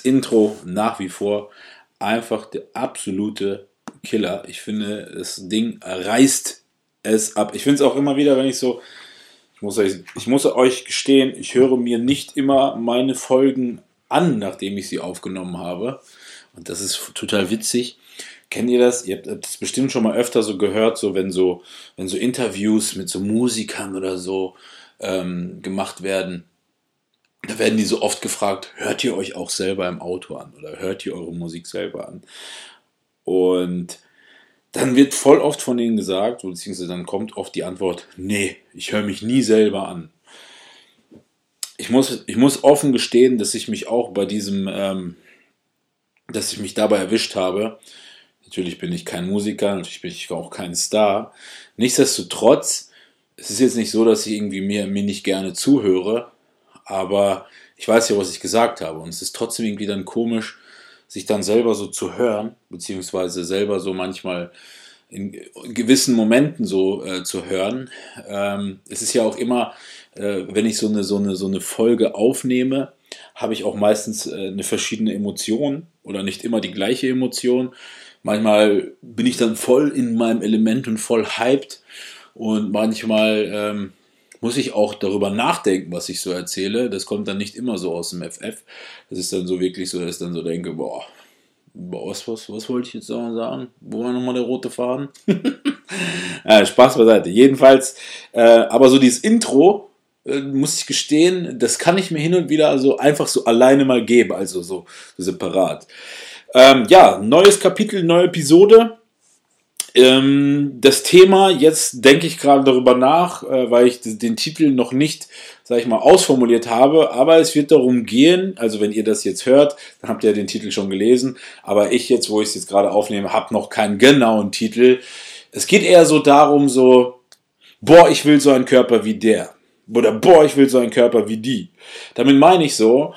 Intro nach wie vor einfach der absolute Killer. Ich finde, das Ding reißt es ab. Ich finde es auch immer wieder, wenn ich so, ich muss, euch, ich muss euch gestehen, ich höre mir nicht immer meine Folgen an, nachdem ich sie aufgenommen habe. Und das ist total witzig. Kennt ihr das? Ihr habt das bestimmt schon mal öfter so gehört, so wenn so, wenn so Interviews mit so Musikern oder so ähm, gemacht werden da werden die so oft gefragt, hört ihr euch auch selber im Auto an oder hört ihr eure Musik selber an? Und dann wird voll oft von denen gesagt, beziehungsweise dann kommt oft die Antwort, nee, ich höre mich nie selber an. Ich muss, ich muss offen gestehen, dass ich mich auch bei diesem, ähm, dass ich mich dabei erwischt habe. Natürlich bin ich kein Musiker, natürlich bin ich auch kein Star. Nichtsdestotrotz, es ist jetzt nicht so, dass ich irgendwie mir, mir nicht gerne zuhöre, aber ich weiß ja, was ich gesagt habe. Und es ist trotzdem irgendwie dann komisch, sich dann selber so zu hören, beziehungsweise selber so manchmal in gewissen Momenten so äh, zu hören. Ähm, es ist ja auch immer, äh, wenn ich so eine, so, eine, so eine Folge aufnehme, habe ich auch meistens äh, eine verschiedene Emotion oder nicht immer die gleiche Emotion. Manchmal bin ich dann voll in meinem Element und voll hyped und manchmal ähm, muss ich auch darüber nachdenken, was ich so erzähle. Das kommt dann nicht immer so aus dem FF. Das ist dann so wirklich so, dass ich dann so denke, boah, was, was, was wollte ich jetzt sagen? Wo war nochmal der rote Faden? ja, Spaß beiseite. Jedenfalls, äh, aber so dieses Intro, äh, muss ich gestehen, das kann ich mir hin und wieder also einfach so alleine mal geben, also so, so separat. Ähm, ja, neues Kapitel, neue Episode. Ähm, das Thema, jetzt denke ich gerade darüber nach, äh, weil ich den Titel noch nicht, sag ich mal, ausformuliert habe, aber es wird darum gehen, also wenn ihr das jetzt hört, dann habt ihr den Titel schon gelesen, aber ich jetzt, wo ich es jetzt gerade aufnehme, habe noch keinen genauen Titel. Es geht eher so darum, so, boah, ich will so einen Körper wie der. Oder boah, ich will so einen Körper wie die. Damit meine ich so,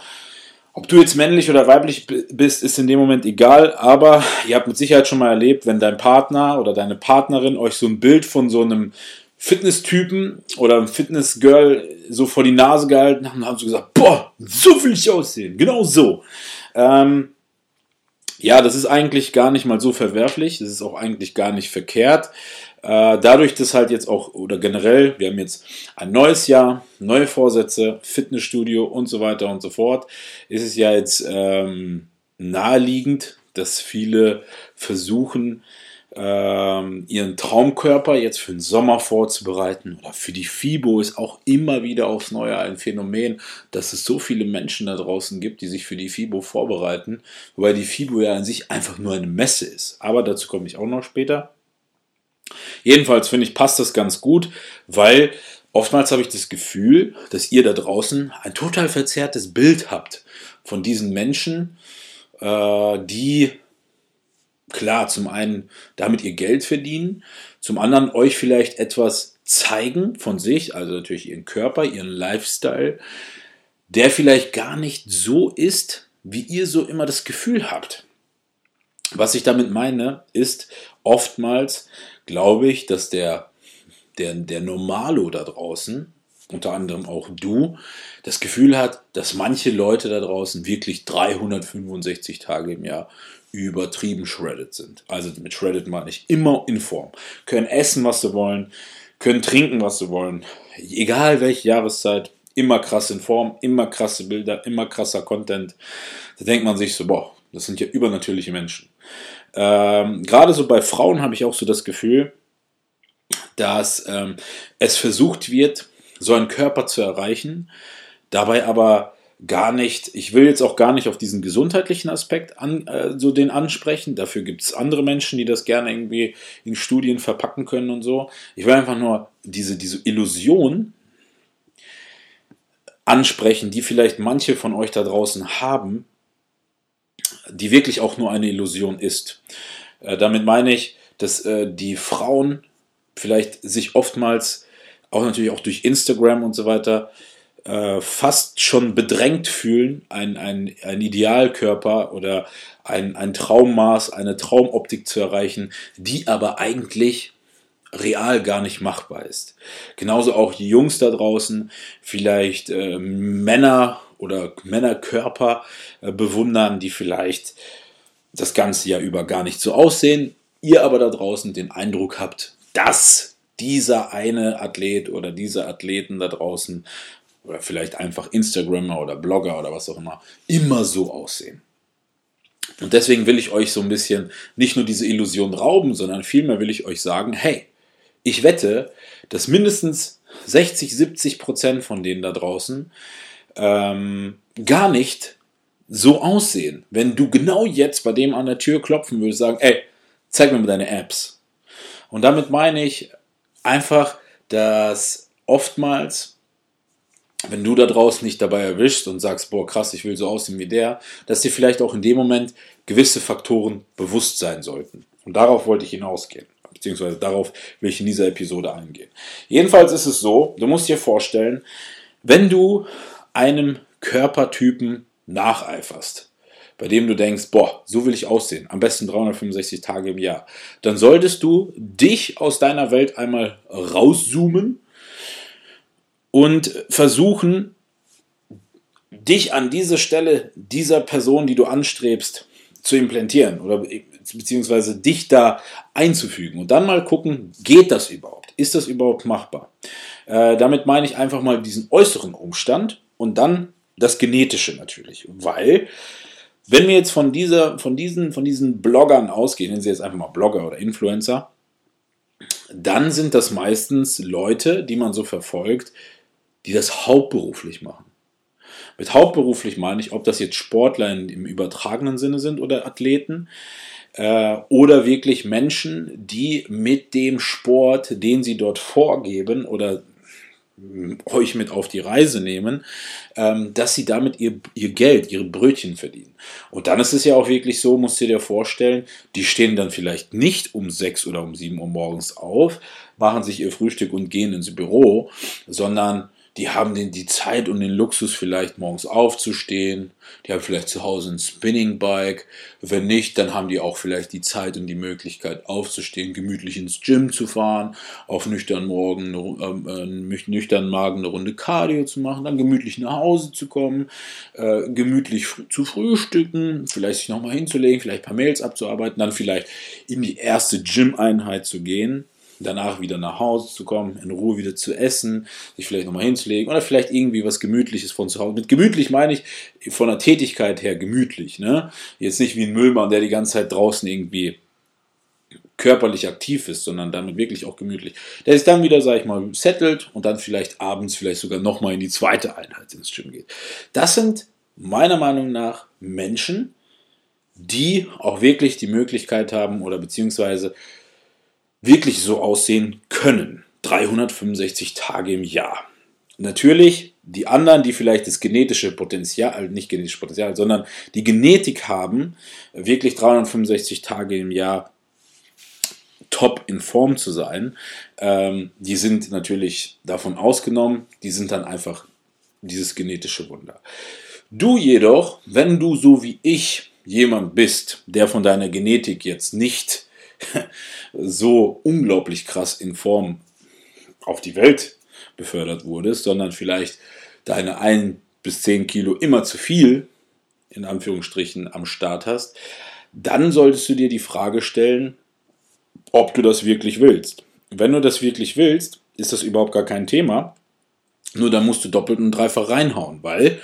ob du jetzt männlich oder weiblich bist, ist in dem Moment egal, aber ihr habt mit Sicherheit schon mal erlebt, wenn dein Partner oder deine Partnerin euch so ein Bild von so einem Fitnesstypen oder einem Fitnessgirl so vor die Nase gehalten haben, haben sie gesagt, boah, so will ich aussehen, genau so. Ähm, ja, das ist eigentlich gar nicht mal so verwerflich, das ist auch eigentlich gar nicht verkehrt. Äh, dadurch, dass halt jetzt auch, oder generell, wir haben jetzt ein neues Jahr, neue Vorsätze, Fitnessstudio und so weiter und so fort, ist es ja jetzt ähm, naheliegend, dass viele versuchen, ähm, ihren Traumkörper jetzt für den Sommer vorzubereiten oder für die FIBO ist auch immer wieder aufs Neue ein Phänomen, dass es so viele Menschen da draußen gibt, die sich für die FIBO vorbereiten, wobei die FIBO ja an sich einfach nur eine Messe ist. Aber dazu komme ich auch noch später. Jedenfalls finde ich, passt das ganz gut, weil oftmals habe ich das Gefühl, dass ihr da draußen ein total verzerrtes Bild habt von diesen Menschen, äh, die klar zum einen damit ihr Geld verdienen, zum anderen euch vielleicht etwas zeigen von sich, also natürlich ihren Körper, ihren Lifestyle, der vielleicht gar nicht so ist, wie ihr so immer das Gefühl habt. Was ich damit meine, ist oftmals, glaube ich, dass der, der, der Normalo da draußen, unter anderem auch du, das Gefühl hat, dass manche Leute da draußen wirklich 365 Tage im Jahr übertrieben shredded sind. Also mit shredded meine ich immer in Form. Können essen, was sie wollen, können trinken, was sie wollen. Egal welche Jahreszeit, immer krass in Form, immer krasse Bilder, immer krasser Content. Da denkt man sich so, boah, das sind ja übernatürliche Menschen. Ähm, Gerade so bei Frauen habe ich auch so das Gefühl, dass ähm, es versucht wird, so einen Körper zu erreichen, dabei aber gar nicht, ich will jetzt auch gar nicht auf diesen gesundheitlichen Aspekt an, äh, so den ansprechen. Dafür gibt es andere Menschen, die das gerne irgendwie in Studien verpacken können und so. Ich will einfach nur diese, diese Illusion ansprechen, die vielleicht manche von euch da draußen haben, die wirklich auch nur eine Illusion ist. Äh, damit meine ich, dass äh, die Frauen vielleicht sich oftmals auch natürlich auch durch Instagram und so weiter äh, fast schon bedrängt fühlen, ein, ein, ein Idealkörper oder ein, ein Traummaß, eine Traumoptik zu erreichen, die aber eigentlich real gar nicht machbar ist. Genauso auch die Jungs da draußen, vielleicht äh, Männer oder Männerkörper äh, bewundern, die vielleicht das ganze Jahr über gar nicht so aussehen. Ihr aber da draußen den Eindruck habt, dass dieser eine Athlet oder diese Athleten da draußen oder vielleicht einfach Instagrammer oder Blogger oder was auch immer immer so aussehen. Und deswegen will ich euch so ein bisschen nicht nur diese Illusion rauben, sondern vielmehr will ich euch sagen, hey, ich wette, dass mindestens 60, 70 Prozent von denen da draußen ähm, gar nicht so aussehen. Wenn du genau jetzt bei dem an der Tür klopfen würdest, sagen, ey, zeig mir mal deine Apps. Und damit meine ich einfach, dass oftmals, wenn du da draußen nicht dabei erwischst und sagst, boah, krass, ich will so aussehen wie der, dass dir vielleicht auch in dem Moment gewisse Faktoren bewusst sein sollten. Und darauf wollte ich hinausgehen. Beziehungsweise darauf will ich in dieser Episode eingehen. Jedenfalls ist es so, du musst dir vorstellen, wenn du einem Körpertypen nacheiferst, bei dem du denkst, boah, so will ich aussehen, am besten 365 Tage im Jahr, dann solltest du dich aus deiner Welt einmal rauszoomen und versuchen, dich an diese Stelle dieser Person, die du anstrebst, zu implantieren oder beziehungsweise dich da einzufügen und dann mal gucken, geht das überhaupt? Ist das überhaupt machbar? Äh, damit meine ich einfach mal diesen äußeren Umstand und dann das Genetische natürlich, weil wenn wir jetzt von, dieser, von, diesen, von diesen Bloggern ausgehen, nennen sie jetzt einfach mal Blogger oder Influencer, dann sind das meistens Leute, die man so verfolgt, die das hauptberuflich machen. Mit hauptberuflich meine ich, ob das jetzt Sportler im übertragenen Sinne sind oder Athleten äh, oder wirklich Menschen, die mit dem Sport, den sie dort vorgeben oder euch mit auf die Reise nehmen, ähm, dass sie damit ihr, ihr Geld, ihre Brötchen verdienen. Und dann ist es ja auch wirklich so, musst du dir vorstellen, die stehen dann vielleicht nicht um sechs oder um sieben Uhr morgens auf, machen sich ihr Frühstück und gehen ins Büro, sondern die haben den, die Zeit und den Luxus, vielleicht morgens aufzustehen. Die haben vielleicht zu Hause ein Spinning Bike. Wenn nicht, dann haben die auch vielleicht die Zeit und die Möglichkeit, aufzustehen, gemütlich ins Gym zu fahren, auf nüchternen Morgen, äh, nüchternen Magen eine Runde Cardio zu machen, dann gemütlich nach Hause zu kommen, äh, gemütlich fr zu frühstücken, vielleicht sich nochmal hinzulegen, vielleicht ein paar Mails abzuarbeiten, dann vielleicht in die erste Gym-Einheit zu gehen danach wieder nach Hause zu kommen, in Ruhe wieder zu essen, sich vielleicht nochmal hinzulegen oder vielleicht irgendwie was Gemütliches von zu Hause. Mit gemütlich meine ich von der Tätigkeit her gemütlich. Ne? Jetzt nicht wie ein Müllmann, der die ganze Zeit draußen irgendwie körperlich aktiv ist, sondern damit wirklich auch gemütlich. Der ist dann wieder, sag ich mal, settelt und dann vielleicht abends vielleicht sogar nochmal in die zweite Einheit ins Gym geht. Das sind meiner Meinung nach Menschen, die auch wirklich die Möglichkeit haben oder beziehungsweise wirklich so aussehen können. 365 Tage im Jahr. Natürlich, die anderen, die vielleicht das genetische Potenzial, nicht genetische Potenzial, sondern die Genetik haben, wirklich 365 Tage im Jahr top in Form zu sein, ähm, die sind natürlich davon ausgenommen, die sind dann einfach dieses genetische Wunder. Du jedoch, wenn du so wie ich jemand bist, der von deiner Genetik jetzt nicht so unglaublich krass in Form auf die Welt befördert wurdest, sondern vielleicht deine ein bis zehn Kilo immer zu viel, in Anführungsstrichen, am Start hast, dann solltest du dir die Frage stellen, ob du das wirklich willst. Wenn du das wirklich willst, ist das überhaupt gar kein Thema. Nur dann musst du doppelt und dreifach reinhauen, weil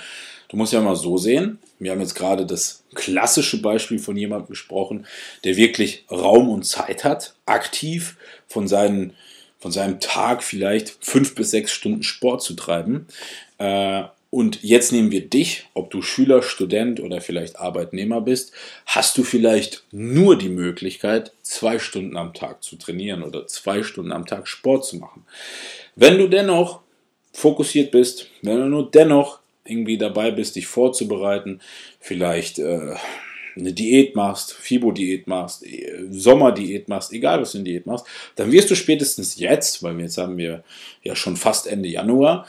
du musst ja mal so sehen, wir haben jetzt gerade das klassische Beispiel von jemandem gesprochen, der wirklich Raum und Zeit hat, aktiv von, seinen, von seinem Tag vielleicht fünf bis sechs Stunden Sport zu treiben. Äh, und jetzt nehmen wir dich, ob du Schüler, Student oder vielleicht Arbeitnehmer bist, hast du vielleicht nur die Möglichkeit, zwei Stunden am Tag zu trainieren oder zwei Stunden am Tag Sport zu machen. Wenn du dennoch fokussiert bist, wenn du nur dennoch irgendwie dabei bist, dich vorzubereiten, vielleicht äh, eine Diät machst, Fibo-Diät machst, Sommerdiät machst, egal was du in Diät machst, dann wirst du spätestens jetzt, weil jetzt haben wir ja schon fast Ende Januar,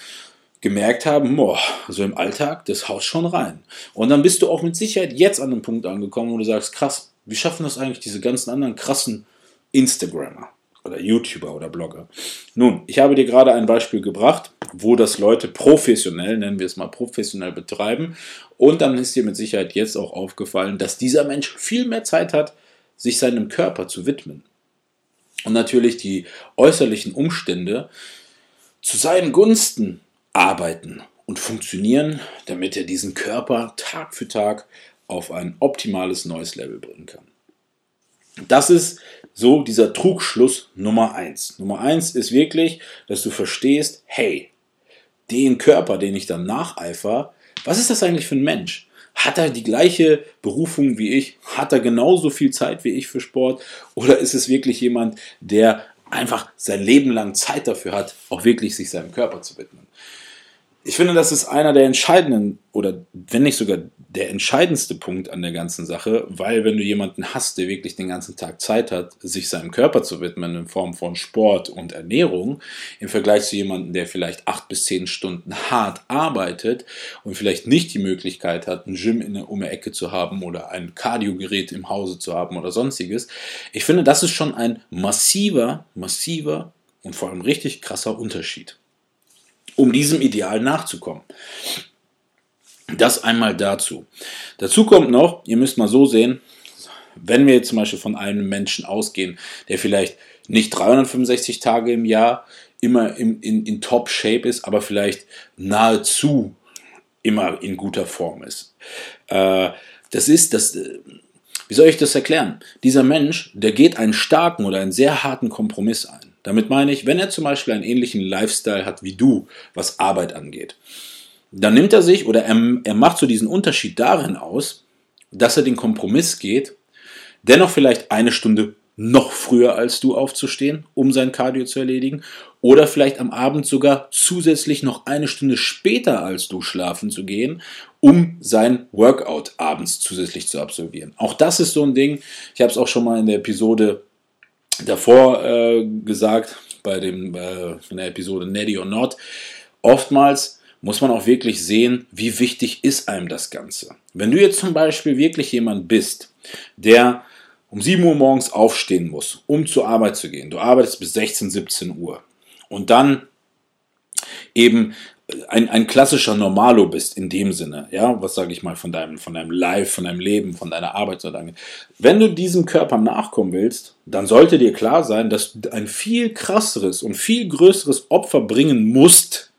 gemerkt haben, boah, so im Alltag, das haut schon rein. Und dann bist du auch mit Sicherheit jetzt an einem Punkt angekommen, wo du sagst, krass, wie schaffen das eigentlich diese ganzen anderen krassen Instagrammer oder YouTuber oder Blogger? Nun, ich habe dir gerade ein Beispiel gebracht, wo das Leute professionell, nennen wir es mal professionell betreiben. Und dann ist dir mit Sicherheit jetzt auch aufgefallen, dass dieser Mensch viel mehr Zeit hat, sich seinem Körper zu widmen. Und natürlich die äußerlichen Umstände zu seinen Gunsten arbeiten und funktionieren, damit er diesen Körper Tag für Tag auf ein optimales neues Level bringen kann. Das ist so dieser Trugschluss Nummer eins. Nummer eins ist wirklich, dass du verstehst, hey, den Körper, den ich dann nacheifer, was ist das eigentlich für ein Mensch? Hat er die gleiche Berufung wie ich? Hat er genauso viel Zeit wie ich für Sport? Oder ist es wirklich jemand, der einfach sein Leben lang Zeit dafür hat, auch wirklich sich seinem Körper zu widmen? Ich finde, das ist einer der entscheidenden oder wenn nicht sogar der entscheidendste Punkt an der ganzen Sache, weil wenn du jemanden hast, der wirklich den ganzen Tag Zeit hat, sich seinem Körper zu widmen in Form von Sport und Ernährung, im Vergleich zu jemandem, der vielleicht acht bis zehn Stunden hart arbeitet und vielleicht nicht die Möglichkeit hat, ein Gym in der, um die Ecke zu haben oder ein Kardiogerät im Hause zu haben oder sonstiges. Ich finde, das ist schon ein massiver, massiver und vor allem richtig krasser Unterschied um diesem Ideal nachzukommen. Das einmal dazu. Dazu kommt noch, ihr müsst mal so sehen, wenn wir jetzt zum Beispiel von einem Menschen ausgehen, der vielleicht nicht 365 Tage im Jahr immer in, in, in Top-Shape ist, aber vielleicht nahezu immer in guter Form ist. Äh, das ist das. Äh, wie soll ich das erklären? Dieser Mensch, der geht einen starken oder einen sehr harten Kompromiss ein. Damit meine ich, wenn er zum Beispiel einen ähnlichen Lifestyle hat wie du, was Arbeit angeht, dann nimmt er sich oder er, er macht so diesen Unterschied darin aus, dass er den Kompromiss geht, dennoch vielleicht eine Stunde noch früher als du aufzustehen, um sein Cardio zu erledigen, oder vielleicht am Abend sogar zusätzlich noch eine Stunde später als du schlafen zu gehen, um sein Workout abends zusätzlich zu absolvieren. Auch das ist so ein Ding. Ich habe es auch schon mal in der Episode davor äh, gesagt, bei dem, äh, in der Episode Neddy or Not, oftmals muss man auch wirklich sehen, wie wichtig ist einem das Ganze. Wenn du jetzt zum Beispiel wirklich jemand bist, der um 7 Uhr morgens aufstehen muss, um zur Arbeit zu gehen, du arbeitest bis 16, 17 Uhr und dann eben ein, ein klassischer Normalo bist in dem Sinne, ja, was sage ich mal von deinem, von deinem Life, von deinem Leben, von deiner Arbeit so lange. Wenn du diesem Körper nachkommen willst, dann sollte dir klar sein, dass du ein viel krasseres und viel größeres Opfer bringen musst,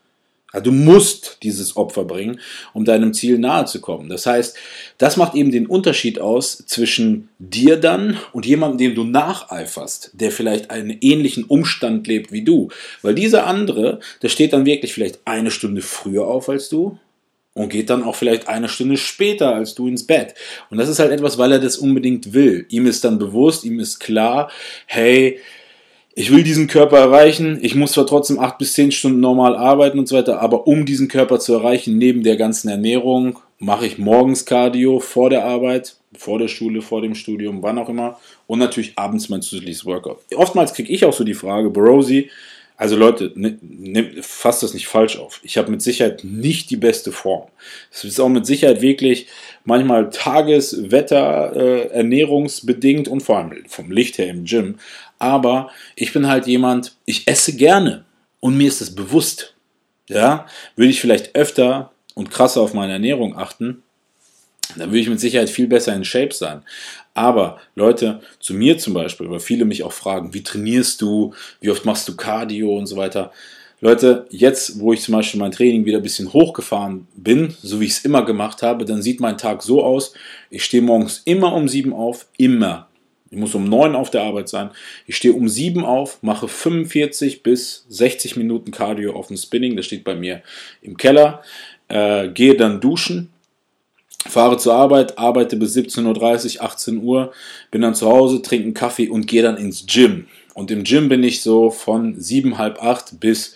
also du musst dieses Opfer bringen, um deinem Ziel nahe zu kommen. Das heißt, das macht eben den Unterschied aus zwischen dir dann und jemandem, dem du nacheiferst, der vielleicht einen ähnlichen Umstand lebt wie du. Weil dieser andere, der steht dann wirklich vielleicht eine Stunde früher auf als du und geht dann auch vielleicht eine Stunde später als du ins Bett. Und das ist halt etwas, weil er das unbedingt will. Ihm ist dann bewusst, ihm ist klar, hey, ich will diesen Körper erreichen, ich muss zwar trotzdem acht bis zehn Stunden normal arbeiten und so weiter, aber um diesen Körper zu erreichen, neben der ganzen Ernährung, mache ich morgens Cardio vor der Arbeit, vor der Schule, vor dem Studium, wann auch immer und natürlich abends mein zusätzliches Workout. Oftmals kriege ich auch so die Frage, Brosi, also Leute, ne, ne, fasst das nicht falsch auf. Ich habe mit Sicherheit nicht die beste Form. Es ist auch mit Sicherheit wirklich manchmal Tages-, Wetter-, äh, ernährungsbedingt und vor allem vom Licht her im Gym. Aber ich bin halt jemand, ich esse gerne und mir ist es bewusst. Ja, würde ich vielleicht öfter und krasser auf meine Ernährung achten, dann würde ich mit Sicherheit viel besser in Shape sein. Aber Leute, zu mir zum Beispiel, weil viele mich auch fragen, wie trainierst du, wie oft machst du Cardio und so weiter. Leute, jetzt, wo ich zum Beispiel mein Training wieder ein bisschen hochgefahren bin, so wie ich es immer gemacht habe, dann sieht mein Tag so aus, ich stehe morgens immer um sieben auf, immer. Ich muss um 9 auf der Arbeit sein. Ich stehe um 7 auf, mache 45 bis 60 Minuten Cardio auf dem Spinning. Das steht bei mir im Keller. Äh, gehe dann duschen, fahre zur Arbeit, arbeite bis 17.30 Uhr, 18 Uhr, bin dann zu Hause, trinke einen Kaffee und gehe dann ins Gym. Und im Gym bin ich so von 7, halb 8 bis,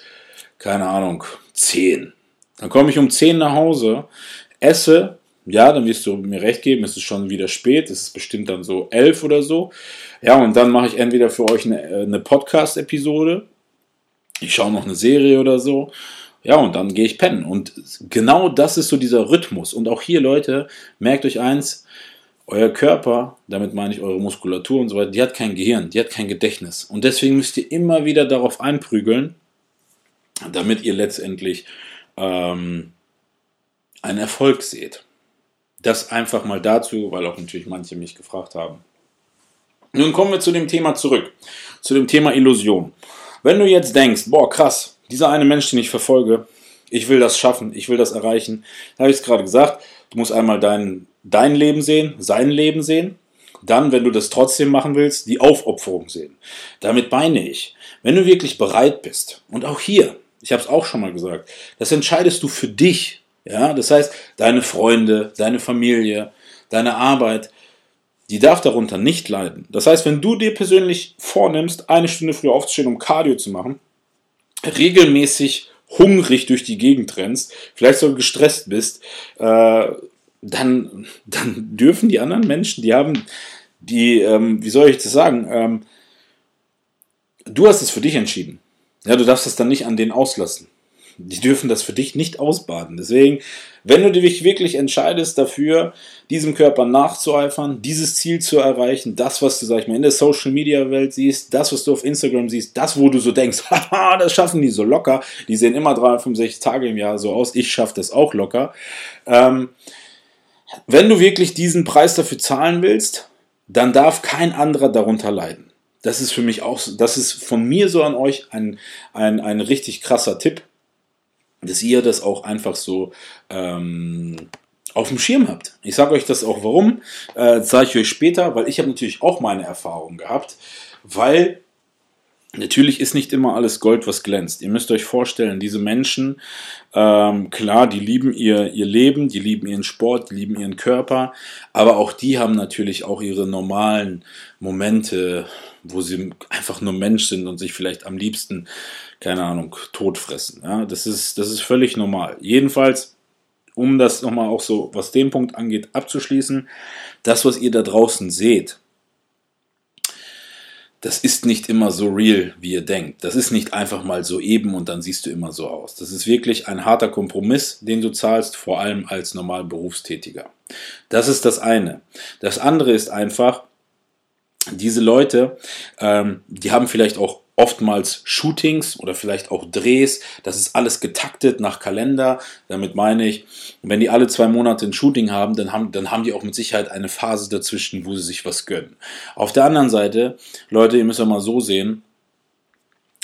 keine Ahnung, 10. Dann komme ich um 10 nach Hause, esse Ja, dann wirst du mir recht geben, es ist schon wieder spät, es ist bestimmt dann so elf oder so. Ja, und dann mache ich entweder für euch eine, äh, eine Podcast-Episode, ich schaue noch eine Serie oder so. Ja, und dann gehe ich pennen. Und genau das ist so dieser Rhythmus. Und auch hier, Leute, merkt euch eins, euer Körper, damit meine ich eure Muskulatur und so weiter, die hat kein Gehirn, die hat kein Gedächtnis. Und deswegen müsst ihr immer wieder darauf einprügeln, damit ihr letztendlich ähm, einen Erfolg seht. Das einfach mal dazu, weil auch natürlich manche mich gefragt haben. Nun kommen wir zu dem Thema zurück, zu dem Thema Illusion. Wenn du jetzt denkst, boah, krass, dieser eine Mensch, den ich verfolge, ich will das schaffen, ich will das erreichen, da habe ich es gerade gesagt, du musst einmal dein, dein Leben sehen, sein Leben sehen, dann, wenn du das trotzdem machen willst, die Aufopferung sehen. Damit meine ich, wenn du wirklich bereit bist, und auch hier, ich habe es auch schon mal gesagt, das entscheidest du für dich. Ja, das heißt, deine Freunde, deine Familie, deine Arbeit, die darf darunter nicht leiden. Das heißt, wenn du dir persönlich vornimmst, eine Stunde früher aufzustehen, um Cardio zu machen, regelmäßig hungrig durch die Gegend rennst, vielleicht sogar gestresst bist, äh, dann, dann dürfen die anderen Menschen, die haben, die, ähm, wie soll ich das sagen, ähm, du hast es für dich entschieden. Ja, du darfst es dann nicht an denen auslassen. Die dürfen das für dich nicht ausbaden. Deswegen, wenn du dich wirklich entscheidest dafür, diesem Körper nachzueifern, dieses Ziel zu erreichen, das, was du, sag ich mal, in der Social Media Welt siehst, das, was du auf Instagram siehst, das, wo du so denkst, haha, das schaffen die so locker, die sehen immer 365 Tage im Jahr so aus, ich schaffe das auch locker. Ähm, wenn du wirklich diesen Preis dafür zahlen willst, dann darf kein anderer darunter leiden. Das ist für mich auch, das ist von mir so an euch ein, ein, ein richtig krasser Tipp dass ihr das auch einfach so ähm, auf dem Schirm habt. Ich sage euch das auch warum, äh, zeige ich euch später, weil ich habe natürlich auch meine Erfahrungen gehabt, weil Natürlich ist nicht immer alles Gold, was glänzt. Ihr müsst euch vorstellen, diese Menschen, ähm, klar, die lieben ihr, ihr Leben, die lieben ihren Sport, die lieben ihren Körper, aber auch die haben natürlich auch ihre normalen Momente, wo sie einfach nur Mensch sind und sich vielleicht am liebsten keine Ahnung, tot fressen. Ja, das ist, das ist völlig normal. Jedenfalls, um das nochmal auch so, was den Punkt angeht, abzuschließen, das, was ihr da draußen seht, das ist nicht immer so real, wie ihr denkt. Das ist nicht einfach mal so eben und dann siehst du immer so aus. Das ist wirklich ein harter Kompromiss, den du zahlst, vor allem als normal Berufstätiger. Das ist das eine. Das andere ist einfach, diese Leute, ähm, die haben vielleicht auch oftmals Shootings oder vielleicht auch Drehs. Das ist alles getaktet nach Kalender. Damit meine ich, wenn die alle zwei Monate ein Shooting haben, dann haben, dann haben die auch mit Sicherheit eine Phase dazwischen, wo sie sich was gönnen. Auf der anderen Seite, Leute, ihr müsst ja mal so sehen,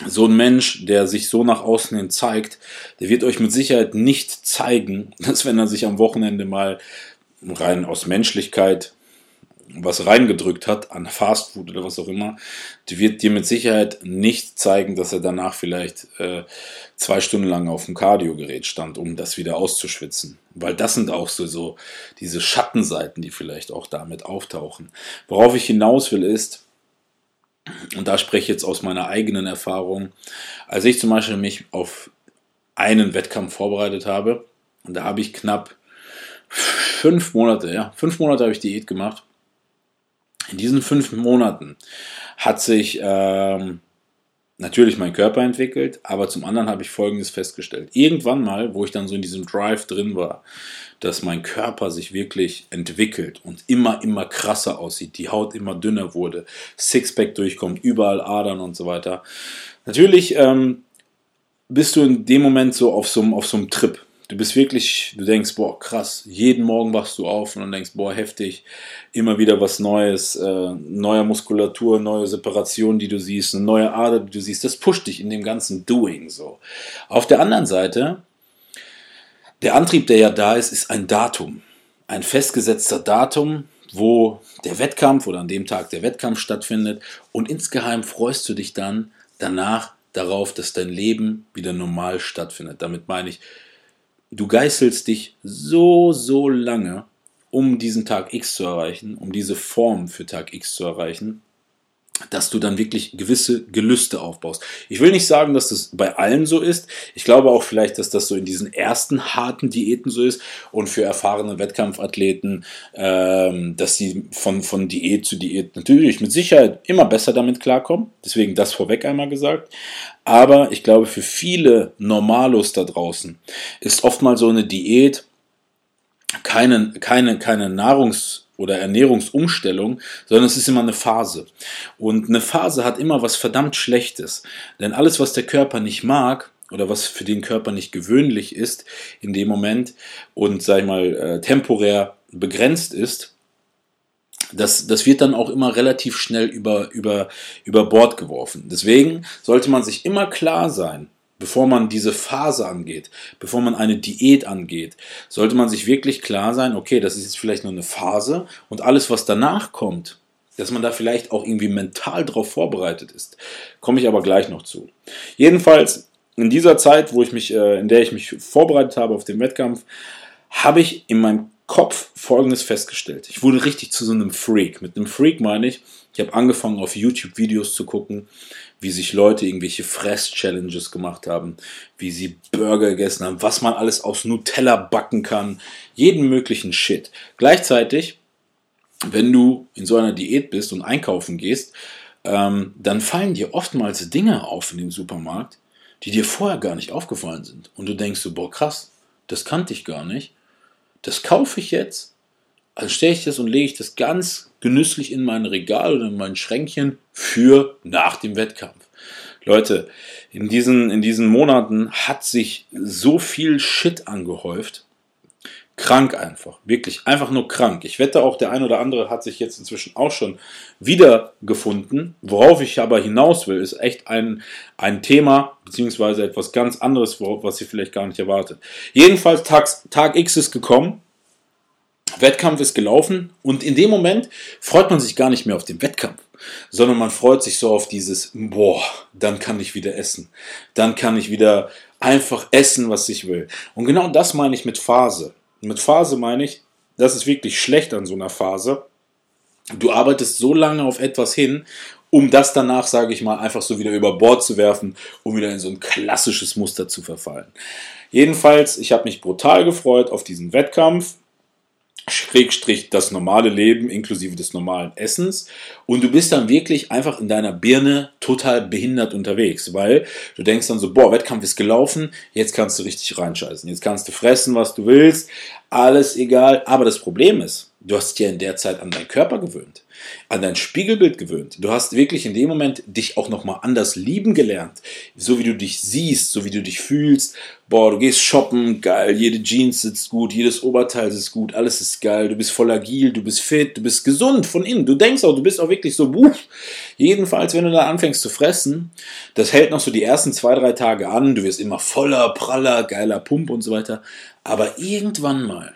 so ein Mensch, der sich so nach außen hin zeigt, der wird euch mit Sicherheit nicht zeigen, dass wenn er sich am Wochenende mal rein aus Menschlichkeit was reingedrückt hat an Fastfood oder was auch immer, die wird dir mit Sicherheit nicht zeigen, dass er danach vielleicht äh, zwei Stunden lang auf dem Kardiogerät stand, um das wieder auszuschwitzen. Weil das sind auch so, so diese Schattenseiten, die vielleicht auch damit auftauchen. Worauf ich hinaus will ist, und da spreche ich jetzt aus meiner eigenen Erfahrung, als ich zum Beispiel mich auf einen Wettkampf vorbereitet habe, und da habe ich knapp fünf Monate, ja, fünf Monate habe ich Diät gemacht in diesen fünf Monaten hat sich ähm, natürlich mein Körper entwickelt, aber zum anderen habe ich Folgendes festgestellt. Irgendwann mal, wo ich dann so in diesem Drive drin war, dass mein Körper sich wirklich entwickelt und immer, immer krasser aussieht, die Haut immer dünner wurde, Sixpack durchkommt, überall Adern und so weiter. Natürlich ähm, bist du in dem Moment so auf so, auf so einem Trip. Du bist wirklich, du denkst, boah, krass, jeden Morgen wachst du auf und denkst, boah, heftig, immer wieder was Neues, äh, neue Muskulatur, neue Separation, die du siehst, eine neue Ader, die du siehst, das pusht dich in dem ganzen Doing so. Auf der anderen Seite, der Antrieb, der ja da ist, ist ein Datum. Ein festgesetzter Datum, wo der Wettkampf oder an dem Tag der Wettkampf stattfindet und insgeheim freust du dich dann danach darauf, dass dein Leben wieder normal stattfindet. Damit meine ich, du geißelst dich so, so lange, um diesen Tag X zu erreichen, um diese Form für Tag X zu erreichen. Dass du dann wirklich gewisse Gelüste aufbaust. Ich will nicht sagen, dass das bei allen so ist. Ich glaube auch vielleicht, dass das so in diesen ersten harten Diäten so ist und für erfahrene Wettkampfathleten, ähm, dass sie von, von Diät zu Diät natürlich mit Sicherheit immer besser damit klarkommen. Deswegen das vorweg einmal gesagt. Aber ich glaube, für viele Normalos da draußen ist oftmals so eine Diät keine, keine, keine Nahrungs- oder Ernährungsumstellung, sondern es ist immer eine Phase. Und eine Phase hat immer was verdammt Schlechtes. Denn alles, was der Körper nicht mag, oder was für den Körper nicht gewöhnlich ist in dem Moment und, sag ich mal, äh, temporär begrenzt ist, das, das wird dann auch immer relativ schnell über, über, über Bord geworfen. Deswegen sollte man sich immer klar sein, bevor man diese Phase angeht, bevor man eine Diät angeht, sollte man sich wirklich klar sein, okay, das ist jetzt vielleicht nur eine Phase und alles, was danach kommt, dass man da vielleicht auch irgendwie mental drauf vorbereitet ist. Komme ich aber gleich noch zu. Jedenfalls in dieser Zeit, wo ich mich, äh, in der ich mich vorbereitet habe auf den Wettkampf, habe ich in meinem Kopf Folgendes festgestellt. Ich wurde richtig zu so einem Freak. Mit einem Freak meine ich, ich habe angefangen auf YouTube Videos zu gucken, wie sich Leute irgendwelche Fress-Challenges gemacht haben, wie sie Burger gegessen haben, was man alles aus Nutella backen kann, jeden möglichen Shit. Gleichzeitig, wenn du in so einer Diät bist und einkaufen gehst, ähm, dann fallen dir oftmals Dinge auf in dem Supermarkt, die dir vorher gar nicht aufgefallen sind. Und du denkst so, boah, krass, das kannte ich gar nicht. Das kaufe ich jetzt, also stelle ich das und lege ich das ganz genüsslich in mein Regal oder in mein Schränkchen für nach dem Wettkampf. Leute, in diesen, in diesen Monaten hat sich so viel Shit angehäuft. Krank einfach. Wirklich einfach nur krank. Ich wette auch, der ein oder andere hat sich jetzt inzwischen auch schon wiedergefunden. Worauf ich aber hinaus will, ist echt ein, ein Thema, beziehungsweise etwas ganz anderes, was ihr vielleicht gar nicht erwartet. Jedenfalls, Tag, Tag X ist gekommen. Wettkampf ist gelaufen und in dem Moment freut man sich gar nicht mehr auf den Wettkampf, sondern man freut sich so auf dieses, boah, dann kann ich wieder essen. Dann kann ich wieder einfach essen, was ich will. Und genau das meine ich mit Phase. Mit Phase meine ich, das ist wirklich schlecht an so einer Phase. Du arbeitest so lange auf etwas hin, um das danach, sage ich mal, einfach so wieder über Bord zu werfen, um wieder in so ein klassisches Muster zu verfallen. Jedenfalls, ich habe mich brutal gefreut auf diesen Wettkampf. Schrägstrich das normale Leben inklusive des normalen Essens. Und du bist dann wirklich einfach in deiner Birne total behindert unterwegs, weil du denkst dann so, boah, Wettkampf ist gelaufen, jetzt kannst du richtig reinscheißen, jetzt kannst du fressen, was du willst, alles egal, aber das Problem ist, du hast ja in der Zeit an deinen Körper gewöhnt an dein Spiegelbild gewöhnt. Du hast wirklich in dem Moment dich auch nochmal anders lieben gelernt. So wie du dich siehst, so wie du dich fühlst. Boah, du gehst shoppen, geil, jede Jeans sitzt gut, jedes Oberteil sitzt gut, alles ist geil, du bist voll agil, du bist fit, du bist gesund von innen. Du denkst auch, du bist auch wirklich so, buh. Jedenfalls, wenn du da anfängst zu fressen, das hält noch so die ersten zwei, drei Tage an, du wirst immer voller, praller, geiler Pump und so weiter. Aber irgendwann mal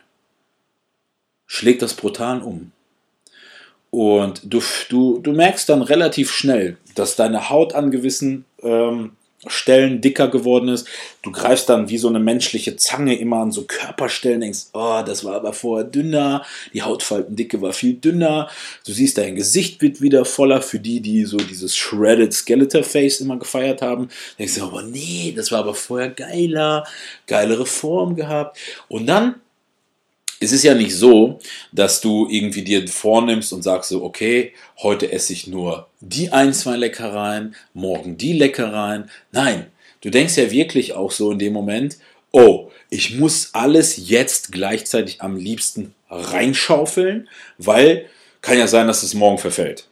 schlägt das brutal um. Und du, du, du merkst dann relativ schnell, dass deine Haut an gewissen ähm, Stellen dicker geworden ist. Du greifst dann wie so eine menschliche Zange immer an so Körperstellen, denkst, oh, das war aber vorher dünner, die Hautfaltendicke war viel dünner. Du siehst, dein Gesicht wird wieder voller für die, die so dieses Shredded Skeletor Face immer gefeiert haben. Denkst du, aber nee, das war aber vorher geiler, geilere Form gehabt. Und dann es ist ja nicht so, dass du irgendwie dir vornimmst und sagst so, okay, heute esse ich nur die ein, zwei Leckereien, morgen die Leckereien. Nein, du denkst ja wirklich auch so in dem Moment, oh, ich muss alles jetzt gleichzeitig am liebsten reinschaufeln, weil kann ja sein, dass es morgen verfällt.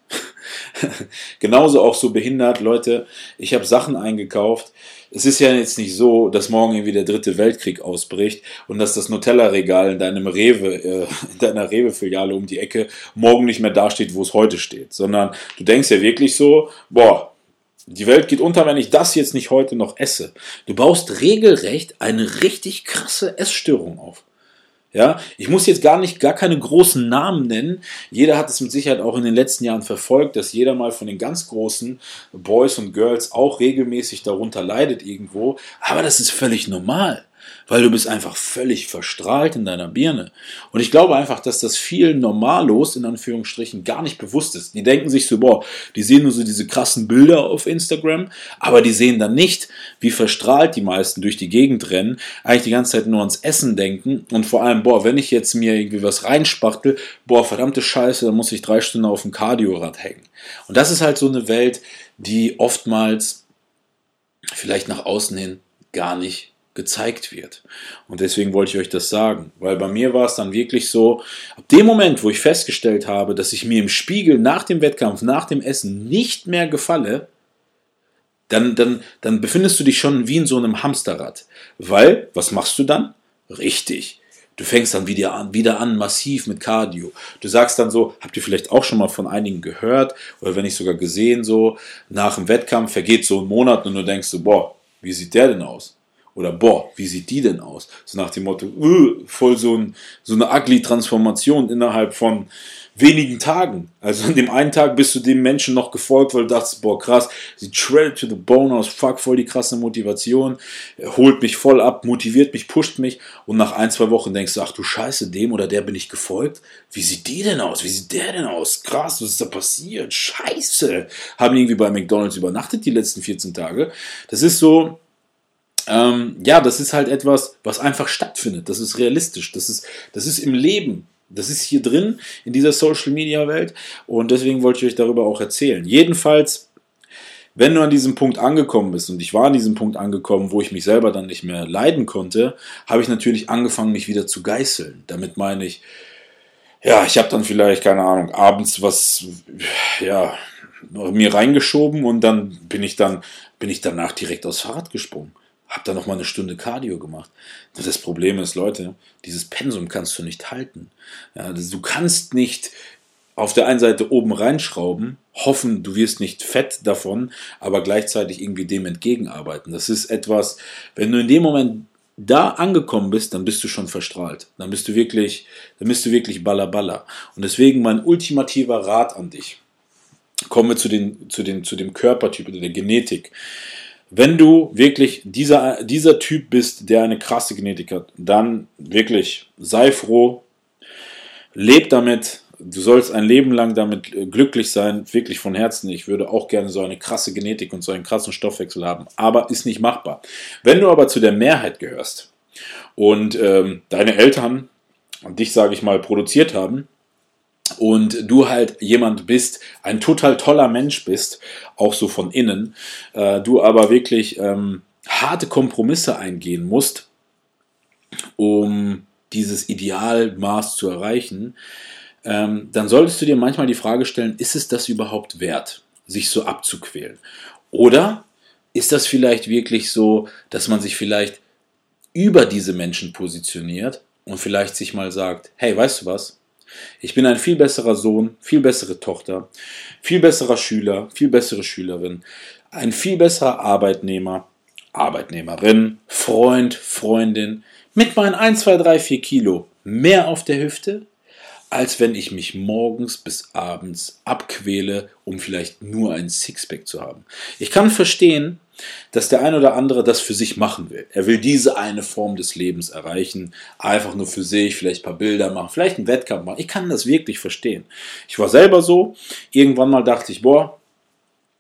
Genauso auch so behindert, Leute, ich habe Sachen eingekauft, es ist ja jetzt nicht so, dass morgen irgendwie der dritte Weltkrieg ausbricht und dass das Nutella-Regal in deinem Rewe, äh, in deiner Rewe-Filiale um die Ecke morgen nicht mehr dasteht, wo es heute steht, sondern du denkst ja wirklich so, boah, die Welt geht unter, wenn ich das jetzt nicht heute noch esse. Du baust regelrecht eine richtig krasse Essstörung auf. Ja, ich muss jetzt gar nicht, gar keine großen Namen nennen. Jeder hat es mit Sicherheit auch in den letzten Jahren verfolgt, dass jeder mal von den ganz großen Boys und Girls auch regelmäßig darunter leidet irgendwo. Aber das ist völlig normal. Weil du bist einfach völlig verstrahlt in deiner Birne. Und ich glaube einfach, dass das vielen Normalos in Anführungsstrichen gar nicht bewusst ist. Die denken sich so, boah, die sehen nur so diese krassen Bilder auf Instagram, aber die sehen dann nicht, wie verstrahlt die meisten durch die Gegend rennen, eigentlich die ganze Zeit nur ans Essen denken und vor allem, boah, wenn ich jetzt mir irgendwie was reinspachtel, boah, verdammte Scheiße, dann muss ich drei Stunden auf dem Cardiorad hängen. Und das ist halt so eine Welt, die oftmals vielleicht nach außen hin gar nicht gezeigt wird. Und deswegen wollte ich euch das sagen, weil bei mir war es dann wirklich so, ab dem Moment, wo ich festgestellt habe, dass ich mir im Spiegel nach dem Wettkampf, nach dem Essen nicht mehr gefalle, dann, dann, dann befindest du dich schon wie in so einem Hamsterrad. Weil, was machst du dann? Richtig. Du fängst dann wieder an, wieder an, massiv mit Cardio. Du sagst dann so, habt ihr vielleicht auch schon mal von einigen gehört oder wenn nicht sogar gesehen, so nach dem Wettkampf vergeht so ein Monat und du denkst so, boah, wie sieht der denn aus? Oder boah, wie sieht die denn aus? So nach dem Motto, uh, voll so, ein, so eine ugly Transformation innerhalb von wenigen Tagen. Also an dem einen Tag bist du dem Menschen noch gefolgt, weil du dachtest, boah, krass, sie shredded to the bone aus, fuck, voll die krasse Motivation, holt mich voll ab, motiviert mich, pusht mich und nach ein, zwei Wochen denkst du, ach du Scheiße, dem oder der bin ich gefolgt? Wie sieht die denn aus? Wie sieht der denn aus? Krass, was ist da passiert? Scheiße. Haben irgendwie bei McDonalds übernachtet die letzten 14 Tage. Das ist so, ähm, ja, das ist halt etwas, was einfach stattfindet. Das ist realistisch. Das ist, das ist im Leben. Das ist hier drin in dieser Social Media Welt und deswegen wollte ich euch darüber auch erzählen. Jedenfalls, wenn du an diesem Punkt angekommen bist und ich war an diesem Punkt angekommen, wo ich mich selber dann nicht mehr leiden konnte, habe ich natürlich angefangen, mich wieder zu geißeln. Damit meine ich, ja, ich habe dann vielleicht, keine Ahnung, abends was, ja, mir reingeschoben und dann bin ich dann, bin ich danach direkt aufs Fahrrad gesprungen hab da noch mal eine Stunde Cardio gemacht. Das Problem ist, Leute, dieses Pensum kannst du nicht halten. Ja, du kannst nicht auf der einen Seite oben reinschrauben, hoffen, du wirst nicht fett davon, aber gleichzeitig irgendwie dem entgegenarbeiten. Das ist etwas, wenn du in dem Moment da angekommen bist, dann bist du schon verstrahlt. Dann bist du wirklich, dann bist du wirklich ballerballer. Und deswegen mein ultimativer Rat an dich. Kommen wir zu, den, zu, den, zu dem Körpertyp oder der Genetik. Wenn du wirklich dieser, dieser Typ bist, der eine krasse Genetik hat, dann wirklich sei froh, leb damit. Du sollst ein Leben lang damit glücklich sein, wirklich von Herzen. Ich würde auch gerne so eine krasse Genetik und so einen krassen Stoffwechsel haben, aber ist nicht machbar. Wenn du aber zu der Mehrheit gehörst und ähm, deine Eltern dich, sage ich mal, produziert haben, und du halt jemand bist, ein total toller Mensch bist, auch so von innen, äh, du aber wirklich ähm, harte Kompromisse eingehen musst, um dieses Idealmaß zu erreichen, ähm, dann solltest du dir manchmal die Frage stellen, ist es das überhaupt wert, sich so abzuquälen? Oder ist das vielleicht wirklich so, dass man sich vielleicht über diese Menschen positioniert und vielleicht sich mal sagt, hey, weißt du was? Ich bin ein viel besserer Sohn, viel bessere Tochter, viel besserer Schüler, viel bessere Schülerin, ein viel besserer Arbeitnehmer, Arbeitnehmerin, Freund, Freundin, mit meinen 1, 2, 3, 4 Kilo mehr auf der Hüfte, als wenn ich mich morgens bis abends abquäle, um vielleicht nur ein Sixpack zu haben. Ich kann verstehen, dass der ein oder andere das für sich machen will. Er will diese eine Form des Lebens erreichen, einfach nur für sich, vielleicht ein paar Bilder machen, vielleicht einen Wettkampf machen. Ich kann das wirklich verstehen. Ich war selber so. Irgendwann mal dachte ich, boah,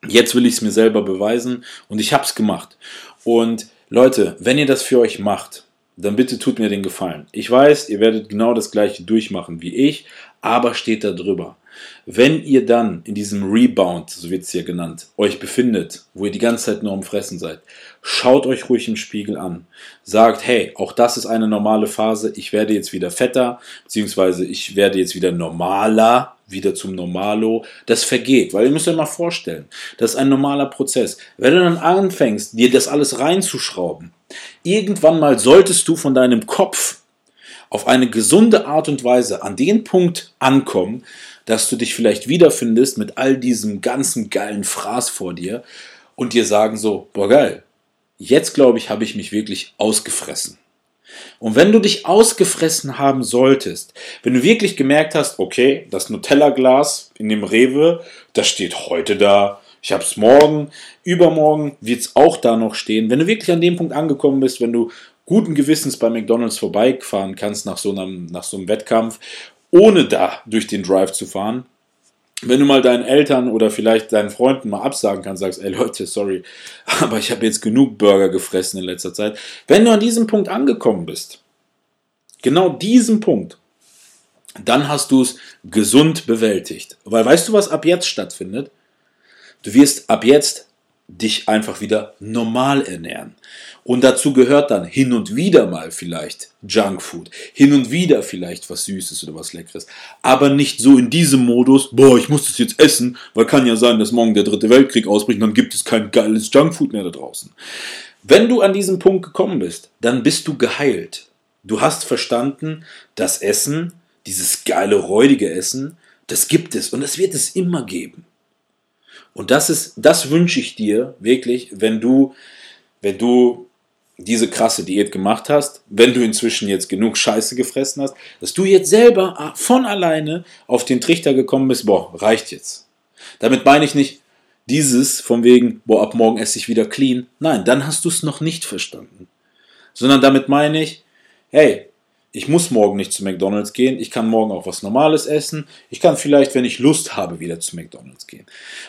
jetzt will ich es mir selber beweisen und ich habe es gemacht. Und Leute, wenn ihr das für euch macht, dann bitte tut mir den Gefallen. Ich weiß, ihr werdet genau das gleiche durchmachen wie ich, aber steht da drüber. Wenn ihr dann in diesem Rebound, so wird es hier genannt, euch befindet, wo ihr die ganze Zeit nur am Fressen seid, schaut euch ruhig im Spiegel an. Sagt, hey, auch das ist eine normale Phase, ich werde jetzt wieder fetter, beziehungsweise ich werde jetzt wieder normaler, wieder zum Normalo. Das vergeht, weil ihr müsst euch mal vorstellen, das ist ein normaler Prozess. Wenn du dann anfängst, dir das alles reinzuschrauben, irgendwann mal solltest du von deinem Kopf auf eine gesunde Art und Weise an den Punkt ankommen, dass du dich vielleicht wiederfindest mit all diesem ganzen geilen Fraß vor dir und dir sagen so, boah geil, jetzt glaube ich, habe ich mich wirklich ausgefressen. Und wenn du dich ausgefressen haben solltest, wenn du wirklich gemerkt hast, okay, das Nutella-Glas in dem Rewe, das steht heute da, ich habe es morgen, übermorgen wird es auch da noch stehen. Wenn du wirklich an dem Punkt angekommen bist, wenn du guten Gewissens bei McDonalds vorbeifahren kannst nach so einem, nach so einem Wettkampf, ohne da durch den Drive zu fahren, wenn du mal deinen Eltern oder vielleicht deinen Freunden mal absagen kannst, sagst, ey Leute, sorry, aber ich habe jetzt genug Burger gefressen in letzter Zeit. Wenn du an diesem Punkt angekommen bist, genau diesen Punkt, dann hast du es gesund bewältigt. Weil weißt du, was ab jetzt stattfindet? Du wirst ab jetzt dich einfach wieder normal ernähren. Und dazu gehört dann hin und wieder mal vielleicht Junkfood, hin und wieder vielleicht was Süßes oder was Leckeres, aber nicht so in diesem Modus, boah, ich muss das jetzt essen, weil kann ja sein, dass morgen der dritte Weltkrieg ausbricht, und dann gibt es kein geiles Junkfood mehr da draußen. Wenn du an diesen Punkt gekommen bist, dann bist du geheilt. Du hast verstanden, das Essen, dieses geile, räudige Essen, das gibt es und es wird es immer geben. Und das ist, das wünsche ich dir wirklich, wenn du, wenn du diese krasse Diät gemacht hast, wenn du inzwischen jetzt genug Scheiße gefressen hast, dass du jetzt selber von alleine auf den Trichter gekommen bist, boah, reicht jetzt. Damit meine ich nicht dieses von wegen, boah, ab morgen esse ich wieder clean. Nein, dann hast du es noch nicht verstanden. Sondern damit meine ich, hey, ich muss morgen nicht zu McDonald's gehen, ich kann morgen auch was Normales essen, ich kann vielleicht, wenn ich Lust habe, wieder zu McDonald's gehen.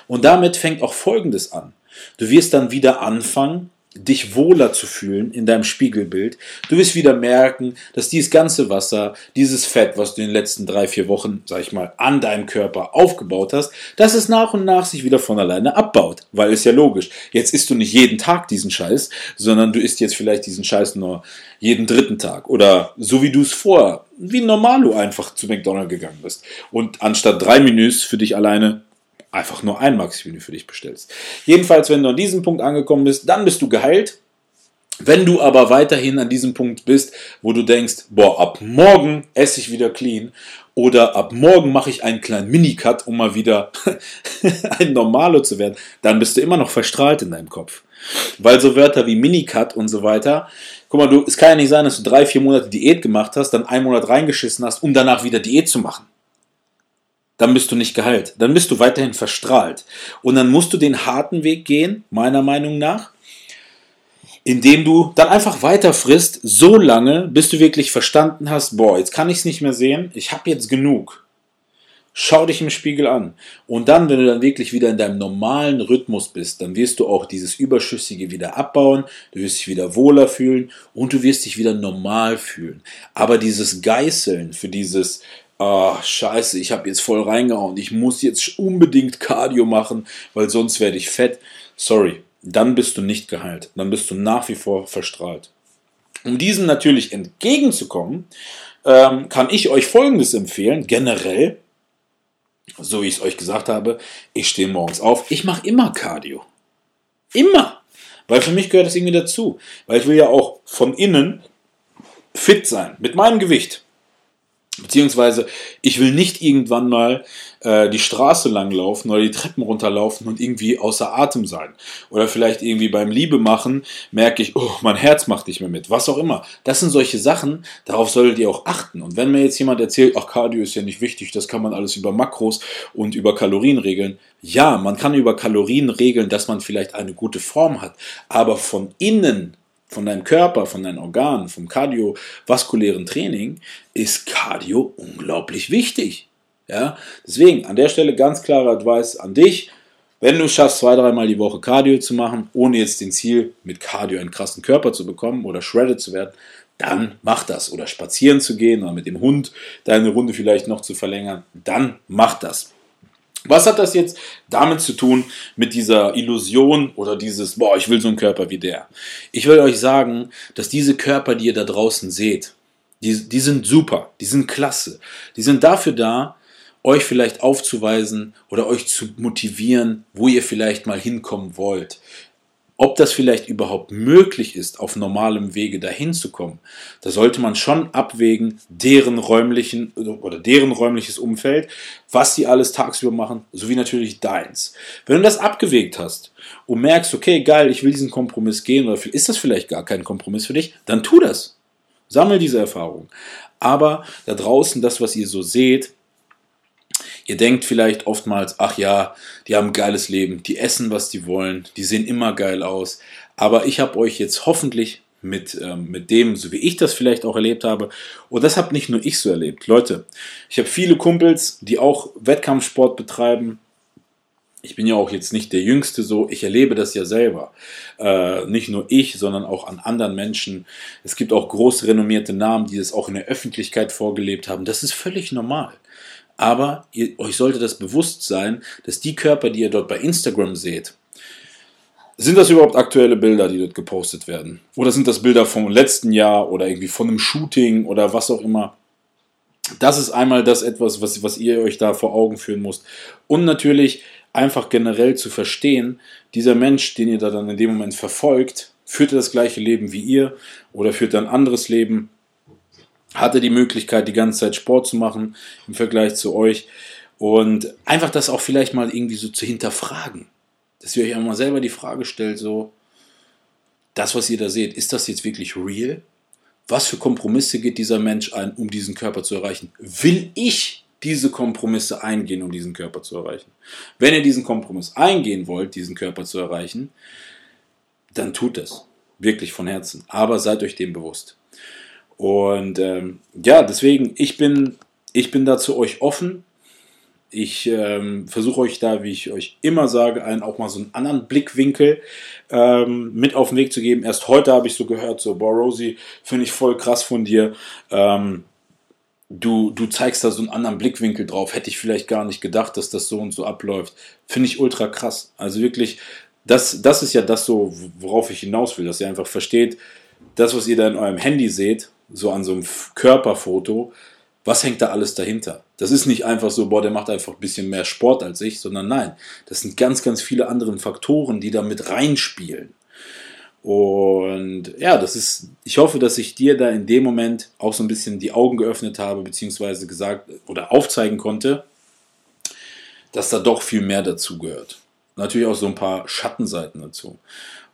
Und damit fängt auch Folgendes an. Du wirst dann wieder anfangen, dich wohler zu fühlen in deinem Spiegelbild. Du wirst wieder merken, dass dieses ganze Wasser, dieses Fett, was du in den letzten drei, vier Wochen, sag ich mal, an deinem Körper aufgebaut hast, dass es nach und nach sich wieder von alleine abbaut. Weil ist ja logisch. Jetzt isst du nicht jeden Tag diesen Scheiß, sondern du isst jetzt vielleicht diesen Scheiß nur jeden dritten Tag. Oder so wie du es vorher, wie normal du einfach zu McDonald's gegangen bist. Und anstatt drei Menüs für dich alleine einfach nur ein Maxi-Menü für dich bestellst. Jedenfalls, wenn du an diesem Punkt angekommen bist, dann bist du geheilt. Wenn du aber weiterhin an diesem Punkt bist, wo du denkst, boah, ab morgen esse ich wieder clean oder ab morgen mache ich einen kleinen Minicut, um mal wieder ein Normalo zu werden, dann bist du immer noch verstrahlt in deinem Kopf. Weil so Wörter wie Minicut und so weiter, guck mal, du, es kann ja nicht sein, dass du drei, vier Monate Diät gemacht hast, dann einen Monat reingeschissen hast, um danach wieder Diät zu machen dann bist du nicht geheilt. Dann bist du weiterhin verstrahlt. Und dann musst du den harten Weg gehen, meiner Meinung nach, indem du dann einfach weiter frisst, so lange, bis du wirklich verstanden hast, boah, jetzt kann ich es nicht mehr sehen, ich habe jetzt genug. Schau dich im Spiegel an. Und dann, wenn du dann wirklich wieder in deinem normalen Rhythmus bist, dann wirst du auch dieses Überschüssige wieder abbauen, du wirst dich wieder wohler fühlen und du wirst dich wieder normal fühlen. Aber dieses Geißeln für dieses, ah, scheiße, ich habe jetzt voll reingehauen, ich muss jetzt unbedingt Cardio machen, weil sonst werde ich fett. Sorry, dann bist du nicht geheilt, dann bist du nach wie vor verstrahlt. Um diesem natürlich entgegenzukommen, ähm, kann ich euch Folgendes empfehlen, generell, so wie ich es euch gesagt habe, ich stehe morgens auf, ich mache immer Cardio. Immer. Weil für mich gehört das irgendwie dazu. Weil ich will ja auch von innen fit sein, mit meinem Gewicht. Beziehungsweise, ich will nicht irgendwann mal äh, die Straße lang laufen oder die Treppen runterlaufen und irgendwie außer Atem sein. Oder vielleicht irgendwie beim Liebe machen merke ich, oh, mein Herz macht nicht mehr mit. Was auch immer. Das sind solche Sachen, darauf solltet ihr auch achten. Und wenn mir jetzt jemand erzählt, ach, Cardio ist ja nicht wichtig, das kann man alles über Makros und über Kalorien regeln. Ja, man kann über Kalorien regeln, dass man vielleicht eine gute Form hat. Aber von innen von deinem Körper, von deinen Organen, vom kardiovaskulären Training, ist Cardio unglaublich wichtig. Ja, deswegen an der Stelle ganz klarer Advice an dich. Wenn du schaffst, zwei, dreimal die Woche Cardio zu machen, ohne jetzt den Ziel, mit Cardio einen krassen Körper zu bekommen oder shredded zu werden, dann mach das. Oder spazieren zu gehen oder mit dem Hund deine Runde vielleicht noch zu verlängern, dann mach das. Was hat das jetzt damit zu tun mit dieser Illusion oder dieses, boah, ich will so einen Körper wie der? Ich will euch sagen, dass diese Körper, die ihr da draußen seht, die, die sind super, die sind klasse. Die sind dafür da, euch vielleicht aufzuweisen oder euch zu motivieren, wo ihr vielleicht mal hinkommen wollt. Ob das vielleicht überhaupt möglich ist, auf normalem Wege dahin zu kommen, da sollte man schon abwägen, deren räumlichen oder deren räumliches Umfeld, was sie alles tagsüber machen, sowie natürlich deins. Wenn du das abgewägt hast und merkst, okay, geil, ich will diesen Kompromiss gehen oder ist das vielleicht gar kein Kompromiss für dich, dann tu das. Sammel diese Erfahrung. Aber da draußen, das, was ihr so seht, Ihr denkt vielleicht oftmals, ach ja, die haben ein geiles Leben, die essen, was die wollen, die sehen immer geil aus. Aber ich habe euch jetzt hoffentlich mit, ähm, mit dem, so wie ich das vielleicht auch erlebt habe. Und das habe nicht nur ich so erlebt. Leute, ich habe viele Kumpels, die auch Wettkampfsport betreiben. Ich bin ja auch jetzt nicht der Jüngste so, ich erlebe das ja selber. Äh, nicht nur ich, sondern auch an anderen Menschen. Es gibt auch groß renommierte Namen, die das auch in der Öffentlichkeit vorgelebt haben. Das ist völlig normal. Aber ihr, euch sollte das bewusst sein, dass die Körper, die ihr dort bei Instagram seht, sind das überhaupt aktuelle Bilder, die dort gepostet werden? Oder sind das Bilder vom letzten Jahr oder irgendwie von einem Shooting oder was auch immer? Das ist einmal das etwas, was, was ihr euch da vor Augen führen müsst. Und natürlich einfach generell zu verstehen, dieser Mensch, den ihr da dann in dem Moment verfolgt, führt er das gleiche Leben wie ihr oder führt er ein anderes Leben? Hat er die Möglichkeit, die ganze Zeit Sport zu machen im Vergleich zu euch? Und einfach das auch vielleicht mal irgendwie so zu hinterfragen dass ihr euch einmal selber die Frage stellt, so, das, was ihr da seht, ist das jetzt wirklich real? Was für Kompromisse geht dieser Mensch ein, um diesen Körper zu erreichen? Will ich diese Kompromisse eingehen, um diesen Körper zu erreichen? Wenn ihr diesen Kompromiss eingehen wollt, diesen Körper zu erreichen, dann tut es. Wirklich von Herzen. Aber seid euch dem bewusst. Und ähm, ja, deswegen, ich bin, ich bin da zu euch offen. Ich ähm, versuche euch da, wie ich euch immer sage, einen auch mal so einen anderen Blickwinkel ähm, mit auf den Weg zu geben. Erst heute habe ich so gehört, so, boah, Rosie, finde ich voll krass von dir. Ähm, du, du zeigst da so einen anderen Blickwinkel drauf. Hätte ich vielleicht gar nicht gedacht, dass das so und so abläuft. Finde ich ultra krass. Also wirklich, das, das ist ja das so, worauf ich hinaus will, dass ihr einfach versteht, das, was ihr da in eurem Handy seht, so an so einem Körperfoto, was hängt da alles dahinter? Das ist nicht einfach so, boah, der macht einfach ein bisschen mehr Sport als ich, sondern nein, das sind ganz, ganz viele andere Faktoren, die da mit reinspielen. Und ja, das ist, ich hoffe, dass ich dir da in dem Moment auch so ein bisschen die Augen geöffnet habe, beziehungsweise gesagt oder aufzeigen konnte, dass da doch viel mehr dazu gehört. Natürlich auch so ein paar Schattenseiten dazu.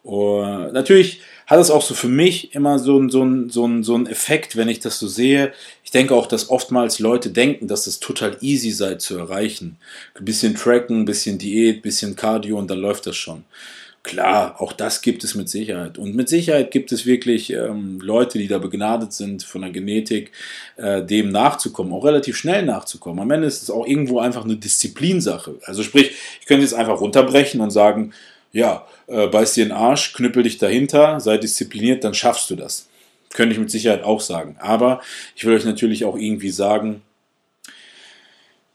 Und natürlich hat es auch so für mich immer so ein, so, so, ein, so ein Effekt, wenn ich das so sehe. Ich denke auch, dass oftmals Leute denken, dass es total easy sei zu erreichen. Ein bisschen Tracken, ein bisschen Diät, ein bisschen Cardio und dann läuft das schon. Klar, auch das gibt es mit Sicherheit. Und mit Sicherheit gibt es wirklich ähm, Leute, die da begnadet sind von der Genetik, äh, dem nachzukommen, auch relativ schnell nachzukommen. Am Ende ist es auch irgendwo einfach eine Disziplinsache. Also sprich, ich könnte jetzt einfach runterbrechen und sagen, ja, äh, beiß dir den Arsch, knüppel dich dahinter, sei diszipliniert, dann schaffst du das. Könnte ich mit Sicherheit auch sagen. Aber ich will euch natürlich auch irgendwie sagen,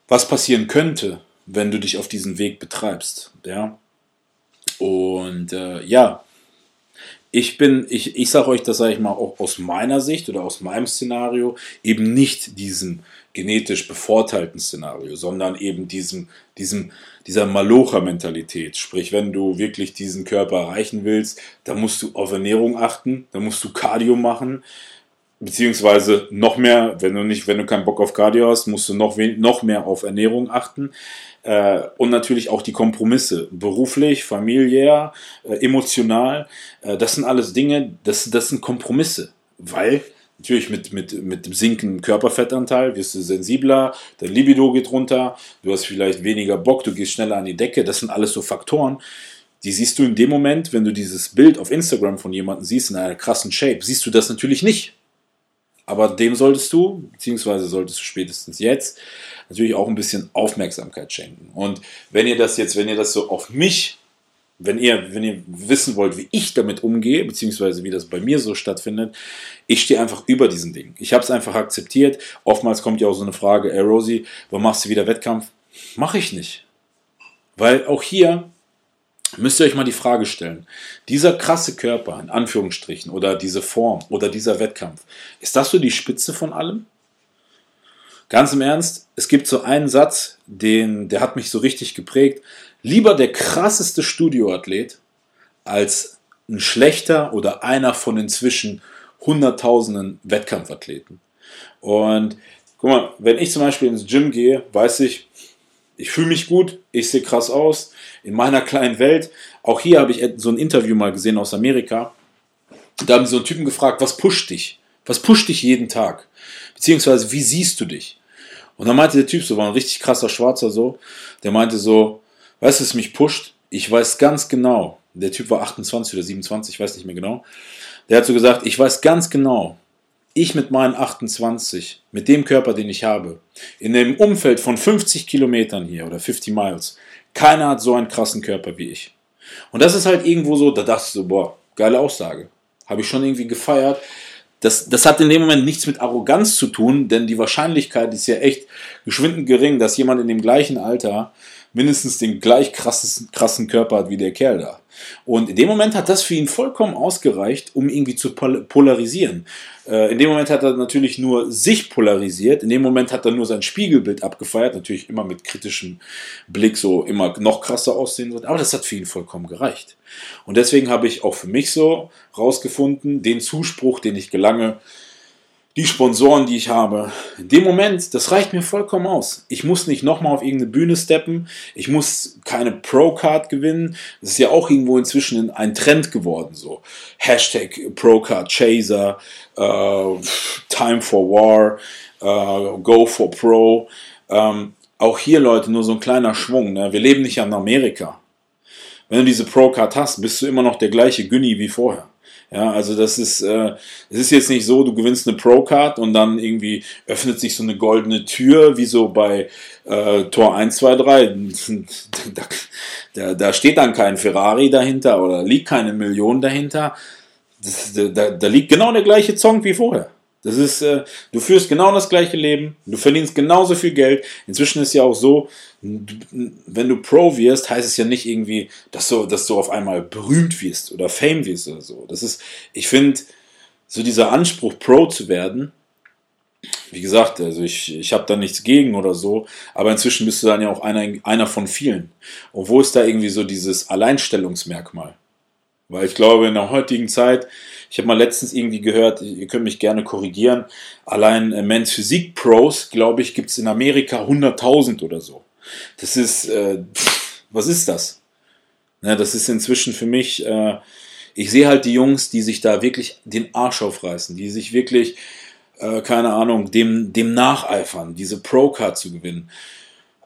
was passieren könnte, wenn du dich auf diesen Weg betreibst. Ja? Und äh, ja, ich bin, ich, ich sage euch das, sage ich mal, auch aus meiner Sicht oder aus meinem Szenario, eben nicht diesem genetisch bevorteilten Szenario, sondern eben diesem, diesem, dieser Malocha-Mentalität. Sprich, wenn du wirklich diesen Körper erreichen willst, dann musst du auf Ernährung achten, dann musst du Cardio machen, beziehungsweise noch mehr, wenn du nicht, wenn du keinen Bock auf Cardio hast, musst du noch, noch mehr auf Ernährung achten. Äh, und natürlich auch die Kompromisse, beruflich, familiär, äh, emotional. Äh, das sind alles Dinge, das, das sind Kompromisse, weil Natürlich mit, mit, mit dem sinkenden Körperfettanteil wirst du sensibler, dein Libido geht runter, du hast vielleicht weniger Bock, du gehst schneller an die Decke. Das sind alles so Faktoren, die siehst du in dem Moment, wenn du dieses Bild auf Instagram von jemandem siehst in einer krassen Shape, siehst du das natürlich nicht. Aber dem solltest du, beziehungsweise solltest du spätestens jetzt, natürlich auch ein bisschen Aufmerksamkeit schenken. Und wenn ihr das jetzt, wenn ihr das so auf mich wenn ihr, wenn ihr wissen wollt, wie ich damit umgehe, beziehungsweise wie das bei mir so stattfindet, ich stehe einfach über diesen Ding. Ich habe es einfach akzeptiert. Oftmals kommt ja auch so eine Frage, ey Rosie, wann machst du wieder Wettkampf? Mache ich nicht. Weil auch hier müsst ihr euch mal die Frage stellen, dieser krasse Körper, in Anführungsstrichen, oder diese Form, oder dieser Wettkampf, ist das so die Spitze von allem? Ganz im Ernst, es gibt so einen Satz, den, der hat mich so richtig geprägt lieber der krasseste Studioathlet als ein schlechter oder einer von inzwischen hunderttausenden Wettkampfathleten. Und guck mal, wenn ich zum Beispiel ins Gym gehe, weiß ich, ich fühle mich gut, ich sehe krass aus, in meiner kleinen Welt. Auch hier habe ich so ein Interview mal gesehen aus Amerika. Da haben sie so einen Typen gefragt, was pusht dich? Was pusht dich jeden Tag? Beziehungsweise, wie siehst du dich? Und dann meinte der Typ, so war ein richtig krasser Schwarzer so, der meinte so, Weißt du, es mich pusht? Ich weiß ganz genau, der Typ war 28 oder 27, ich weiß nicht mehr genau. Der hat so gesagt, ich weiß ganz genau, ich mit meinen 28, mit dem Körper, den ich habe, in dem Umfeld von 50 Kilometern hier oder 50 Miles, keiner hat so einen krassen Körper wie ich. Und das ist halt irgendwo so, da dachte ich so, boah, geile Aussage. Habe ich schon irgendwie gefeiert. Das, das hat in dem Moment nichts mit Arroganz zu tun, denn die Wahrscheinlichkeit ist ja echt geschwindend gering, dass jemand in dem gleichen Alter mindestens den gleich krassen, krassen Körper hat wie der Kerl da. Und in dem Moment hat das für ihn vollkommen ausgereicht, um irgendwie zu polarisieren. Äh, in dem Moment hat er natürlich nur sich polarisiert, in dem Moment hat er nur sein Spiegelbild abgefeiert, natürlich immer mit kritischem Blick so immer noch krasser aussehen wird, aber das hat für ihn vollkommen gereicht. Und deswegen habe ich auch für mich so rausgefunden, den Zuspruch, den ich gelange, die Sponsoren, die ich habe. In dem Moment, das reicht mir vollkommen aus. Ich muss nicht nochmal auf irgendeine Bühne steppen. Ich muss keine Pro-Card gewinnen. Das ist ja auch irgendwo inzwischen ein Trend geworden, so. Hashtag Pro-Card Chaser, uh, Time for War, uh, Go for Pro. Ähm, auch hier, Leute, nur so ein kleiner Schwung. Ne? Wir leben nicht in Amerika. Wenn du diese Pro-Card hast, bist du immer noch der gleiche Günni wie vorher. Ja, also das ist, äh, es ist jetzt nicht so, du gewinnst eine Pro-Card und dann irgendwie öffnet sich so eine goldene Tür, wie so bei äh, Tor 1, 2, 3. Da, da, da steht dann kein Ferrari dahinter oder liegt keine Million dahinter. Das, da, da liegt genau der gleiche Song wie vorher. Das ist, äh, du führst genau das gleiche Leben, du verdienst genauso viel Geld. Inzwischen ist ja auch so, wenn du Pro wirst, heißt es ja nicht irgendwie, dass du, dass du auf einmal berühmt wirst oder Fame wirst oder so. Das ist, ich finde, so dieser Anspruch, Pro zu werden, wie gesagt, also ich, ich habe da nichts gegen oder so, aber inzwischen bist du dann ja auch einer, einer von vielen. Und wo ist da irgendwie so dieses Alleinstellungsmerkmal? Weil ich glaube, in der heutigen Zeit, ich habe mal letztens irgendwie gehört, ihr könnt mich gerne korrigieren, allein äh, Men's Physik Pros, glaube ich, gibt es in Amerika 100.000 oder so. Das ist, äh, was ist das? Ja, das ist inzwischen für mich, äh, ich sehe halt die Jungs, die sich da wirklich den Arsch aufreißen, die sich wirklich, äh, keine Ahnung, dem, dem nacheifern, diese Pro-Card zu gewinnen.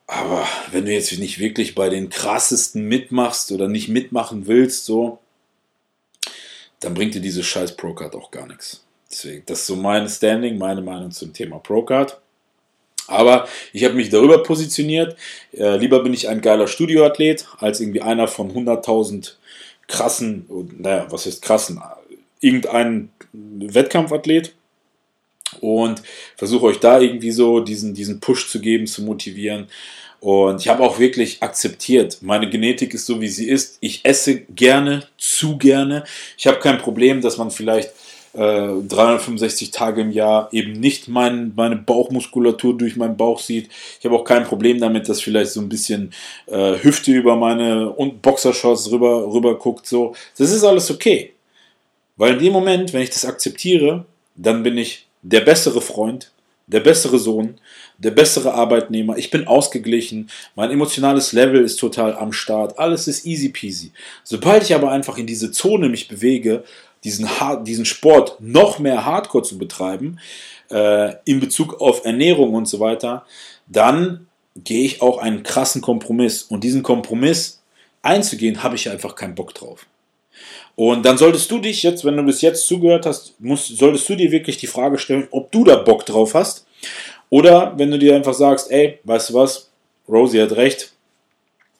Aber wenn du jetzt nicht wirklich bei den krassesten mitmachst oder nicht mitmachen willst, so, dann bringt dir diese scheiß Procard auch gar nichts. Deswegen, das ist so mein Standing, meine Meinung zum Thema Procard. Aber ich habe mich darüber positioniert. Äh, lieber bin ich ein geiler Studioathlet als irgendwie einer von 100.000 krassen, naja, was ist krassen, irgendein Wettkampfathlet. Und versuche euch da irgendwie so diesen, diesen Push zu geben, zu motivieren. Und ich habe auch wirklich akzeptiert, meine Genetik ist so, wie sie ist. Ich esse gerne, zu gerne. Ich habe kein Problem, dass man vielleicht äh, 365 Tage im Jahr eben nicht mein, meine Bauchmuskulatur durch meinen Bauch sieht. Ich habe auch kein Problem damit, dass vielleicht so ein bisschen äh, Hüfte über meine und Boxershorts rüber, rüber guckt. So. Das ist alles okay. Weil in dem Moment, wenn ich das akzeptiere, dann bin ich der bessere Freund, der bessere Sohn, der bessere Arbeitnehmer, ich bin ausgeglichen, mein emotionales Level ist total am Start, alles ist easy peasy. Sobald ich aber einfach in diese Zone mich bewege, diesen, diesen Sport noch mehr Hardcore zu betreiben, äh, in Bezug auf Ernährung und so weiter, dann gehe ich auch einen krassen Kompromiss. Und diesen Kompromiss einzugehen, habe ich einfach keinen Bock drauf. Und dann solltest du dich jetzt, wenn du bis jetzt zugehört hast, musst, solltest du dir wirklich die Frage stellen, ob du da Bock drauf hast oder wenn du dir einfach sagst, ey, weißt du was, Rosie hat recht,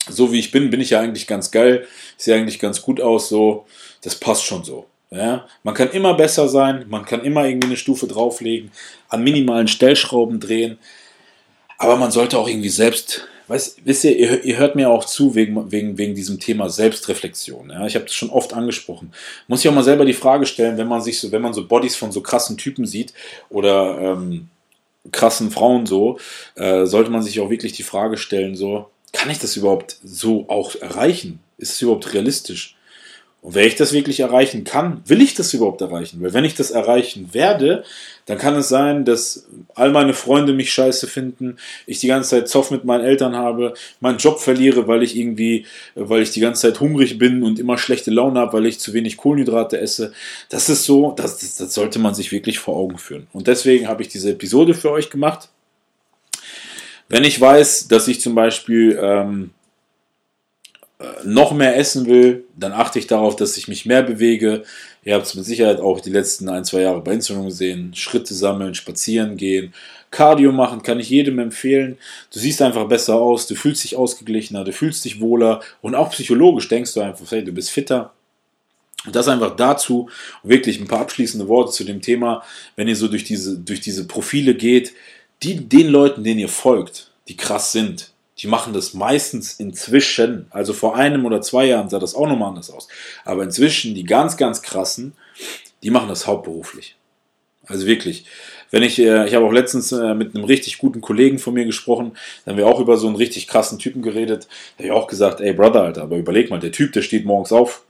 so wie ich bin, bin ich ja eigentlich ganz geil, sehe eigentlich ganz gut aus, so, das passt schon so. Ja, man kann immer besser sein, man kann immer irgendwie eine Stufe drauflegen, an minimalen Stellschrauben drehen, aber man sollte auch irgendwie selbst, weißt, wisst ihr, ihr, ihr hört mir auch zu wegen, wegen, wegen diesem Thema Selbstreflexion. Ja, ich habe das schon oft angesprochen. Muss ich auch mal selber die Frage stellen, wenn man sich so, wenn man so Bodies von so krassen Typen sieht oder ähm, krassen Frauen so, äh, sollte man sich auch wirklich die Frage stellen, so, kann ich das überhaupt so auch erreichen? Ist es überhaupt realistisch? Und wenn ich das wirklich erreichen kann, will ich das überhaupt erreichen? Weil wenn ich das erreichen werde, dann kann es sein, dass all meine Freunde mich scheiße finden, ich die ganze Zeit Zoff mit meinen Eltern habe, meinen Job verliere, weil ich irgendwie, weil ich die ganze Zeit hungrig bin und immer schlechte Laune habe, weil ich zu wenig Kohlenhydrate esse. Das ist so, das, das, das sollte man sich wirklich vor Augen führen. Und deswegen habe ich diese Episode für euch gemacht. Wenn ich weiß, dass ich zum Beispiel ähm, noch mehr essen will, dann achte ich darauf, dass ich mich mehr bewege. Ihr habt es mit Sicherheit auch die letzten ein, zwei Jahre bei Instagram gesehen. Schritte sammeln, spazieren gehen, Cardio machen, kann ich jedem empfehlen. Du siehst einfach besser aus, du fühlst dich ausgeglichener, du fühlst dich wohler und auch psychologisch denkst du einfach, hey, du bist fitter. Und das einfach dazu, wirklich ein paar abschließende Worte zu dem Thema, wenn ihr so durch diese, durch diese Profile geht, die, den Leuten, denen ihr folgt, die krass sind, die machen das meistens inzwischen, also vor einem oder zwei Jahren sah das auch nochmal anders aus, aber inzwischen die ganz, ganz krassen, die machen das hauptberuflich. Also wirklich. Wenn ich, äh, ich habe auch letztens äh, mit einem richtig guten Kollegen von mir gesprochen, da haben wir auch über so einen richtig krassen Typen geredet, da habe ich auch gesagt, ey Brother, Alter, aber überleg mal, der Typ, der steht morgens auf,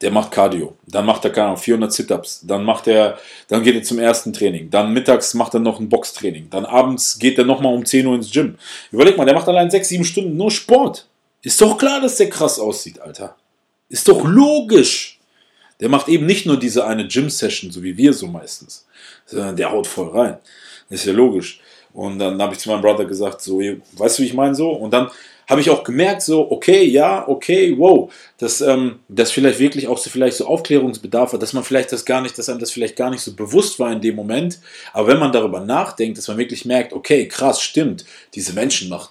der macht Cardio, dann macht er keine Ahnung, 400 Sit-Ups, dann macht er, dann geht er zum ersten Training, dann mittags macht er noch ein Boxtraining, dann abends geht er nochmal um 10 Uhr ins Gym. Überleg mal, der macht allein 6, 7 Stunden nur Sport. Ist doch klar, dass der krass aussieht, Alter. Ist doch logisch. Der macht eben nicht nur diese eine Gym-Session, so wie wir so meistens, sondern der haut voll rein. ist ja logisch. Und dann habe ich zu meinem Brother gesagt, so, weißt du, wie ich meine so? Und dann habe ich auch gemerkt, so, okay, ja, okay, wow, dass ähm, das vielleicht wirklich auch so vielleicht so Aufklärungsbedarf hat, dass man vielleicht das gar nicht, dass einem das vielleicht gar nicht so bewusst war in dem Moment. Aber wenn man darüber nachdenkt, dass man wirklich merkt, okay, krass, stimmt, diese Menschen machen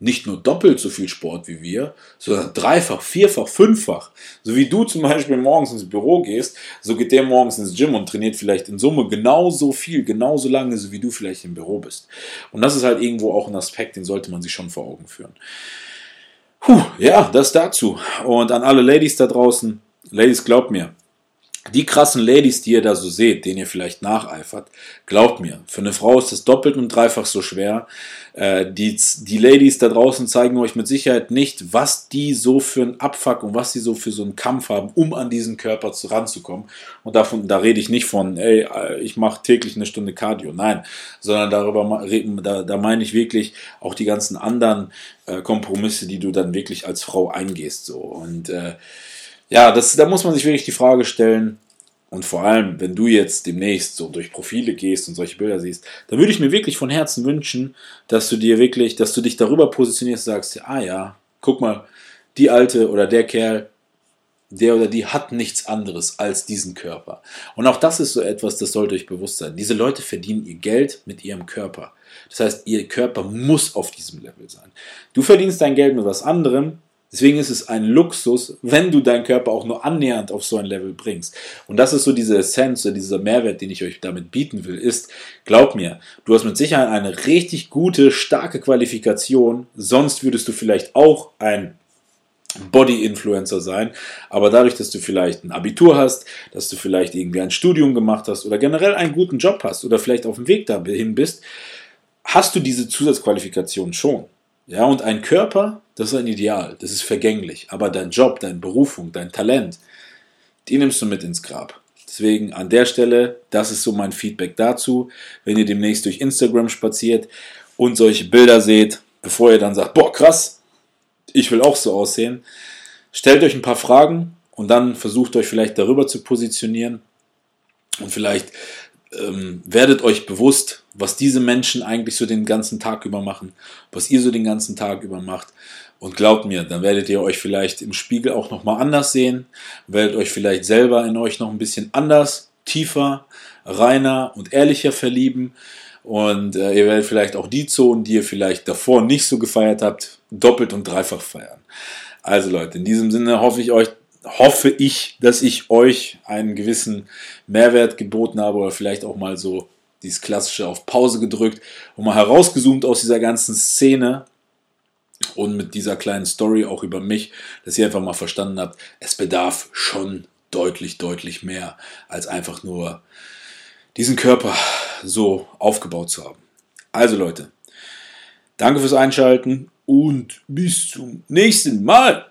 nicht nur doppelt so viel Sport wie wir, sondern dreifach, vierfach, fünffach. So wie du zum Beispiel morgens ins Büro gehst, so geht der morgens ins Gym und trainiert vielleicht in Summe genauso viel, genauso lange, so wie du vielleicht im Büro bist. Und das ist halt irgendwo auch ein Aspekt, den sollte man sich schon vor Augen führen. Puh, ja, das dazu. Und an alle Ladies da draußen, Ladies, glaubt mir, die krassen Ladies, die ihr da so seht, denen ihr vielleicht nacheifert, glaubt mir, für eine Frau ist das doppelt und dreifach so schwer. Äh, die, die Ladies da draußen zeigen euch mit Sicherheit nicht, was die so für einen Abfuck und was die so für so einen Kampf haben, um an diesen Körper zu, ranzukommen. Und davon, da rede ich nicht von, ey, äh, ich mache täglich eine Stunde Cardio, nein, sondern darüber da, da meine ich wirklich auch die ganzen anderen äh, Kompromisse, die du dann wirklich als Frau eingehst. So. Und äh, ja, das, da muss man sich wirklich die Frage stellen, und vor allem, wenn du jetzt demnächst so durch Profile gehst und solche Bilder siehst, dann würde ich mir wirklich von Herzen wünschen, dass du dir wirklich, dass du dich darüber positionierst und sagst, ah ja, guck mal, die Alte oder der Kerl, der oder die hat nichts anderes als diesen Körper. Und auch das ist so etwas, das sollte euch bewusst sein. Diese Leute verdienen ihr Geld mit ihrem Körper. Das heißt, ihr Körper muss auf diesem Level sein. Du verdienst dein Geld mit was anderem, Deswegen ist es ein Luxus, wenn du deinen Körper auch nur annähernd auf so ein Level bringst. Und das ist so diese Essenz, dieser Mehrwert, den ich euch damit bieten will, ist, glaub mir, du hast mit Sicherheit eine richtig gute, starke Qualifikation, sonst würdest du vielleicht auch ein Body-Influencer sein, aber dadurch, dass du vielleicht ein Abitur hast, dass du vielleicht irgendwie ein Studium gemacht hast oder generell einen guten Job hast oder vielleicht auf dem Weg dahin bist, hast du diese Zusatzqualifikation schon. Ja, und ein Körper, das ist ein Ideal, das ist vergänglich. Aber dein Job, deine Berufung, dein Talent, die nimmst du mit ins Grab. Deswegen an der Stelle, das ist so mein Feedback dazu. Wenn ihr demnächst durch Instagram spaziert und solche Bilder seht, bevor ihr dann sagt, boah, krass, ich will auch so aussehen, stellt euch ein paar Fragen und dann versucht euch vielleicht darüber zu positionieren und vielleicht ähm, werdet euch bewusst, was diese Menschen eigentlich so den ganzen Tag über machen, was ihr so den ganzen Tag über macht. Und glaubt mir, dann werdet ihr euch vielleicht im Spiegel auch nochmal anders sehen, werdet euch vielleicht selber in euch noch ein bisschen anders, tiefer, reiner und ehrlicher verlieben. Und äh, ihr werdet vielleicht auch die Zonen, die ihr vielleicht davor nicht so gefeiert habt, doppelt und dreifach feiern. Also Leute, in diesem Sinne hoffe ich euch, hoffe ich, dass ich euch einen gewissen Mehrwert geboten habe oder vielleicht auch mal so dieses klassische auf Pause gedrückt und mal herausgezoomt aus dieser ganzen Szene und mit dieser kleinen Story auch über mich, dass ihr einfach mal verstanden habt, es bedarf schon deutlich, deutlich mehr als einfach nur diesen Körper so aufgebaut zu haben. Also Leute, danke fürs Einschalten und bis zum nächsten Mal.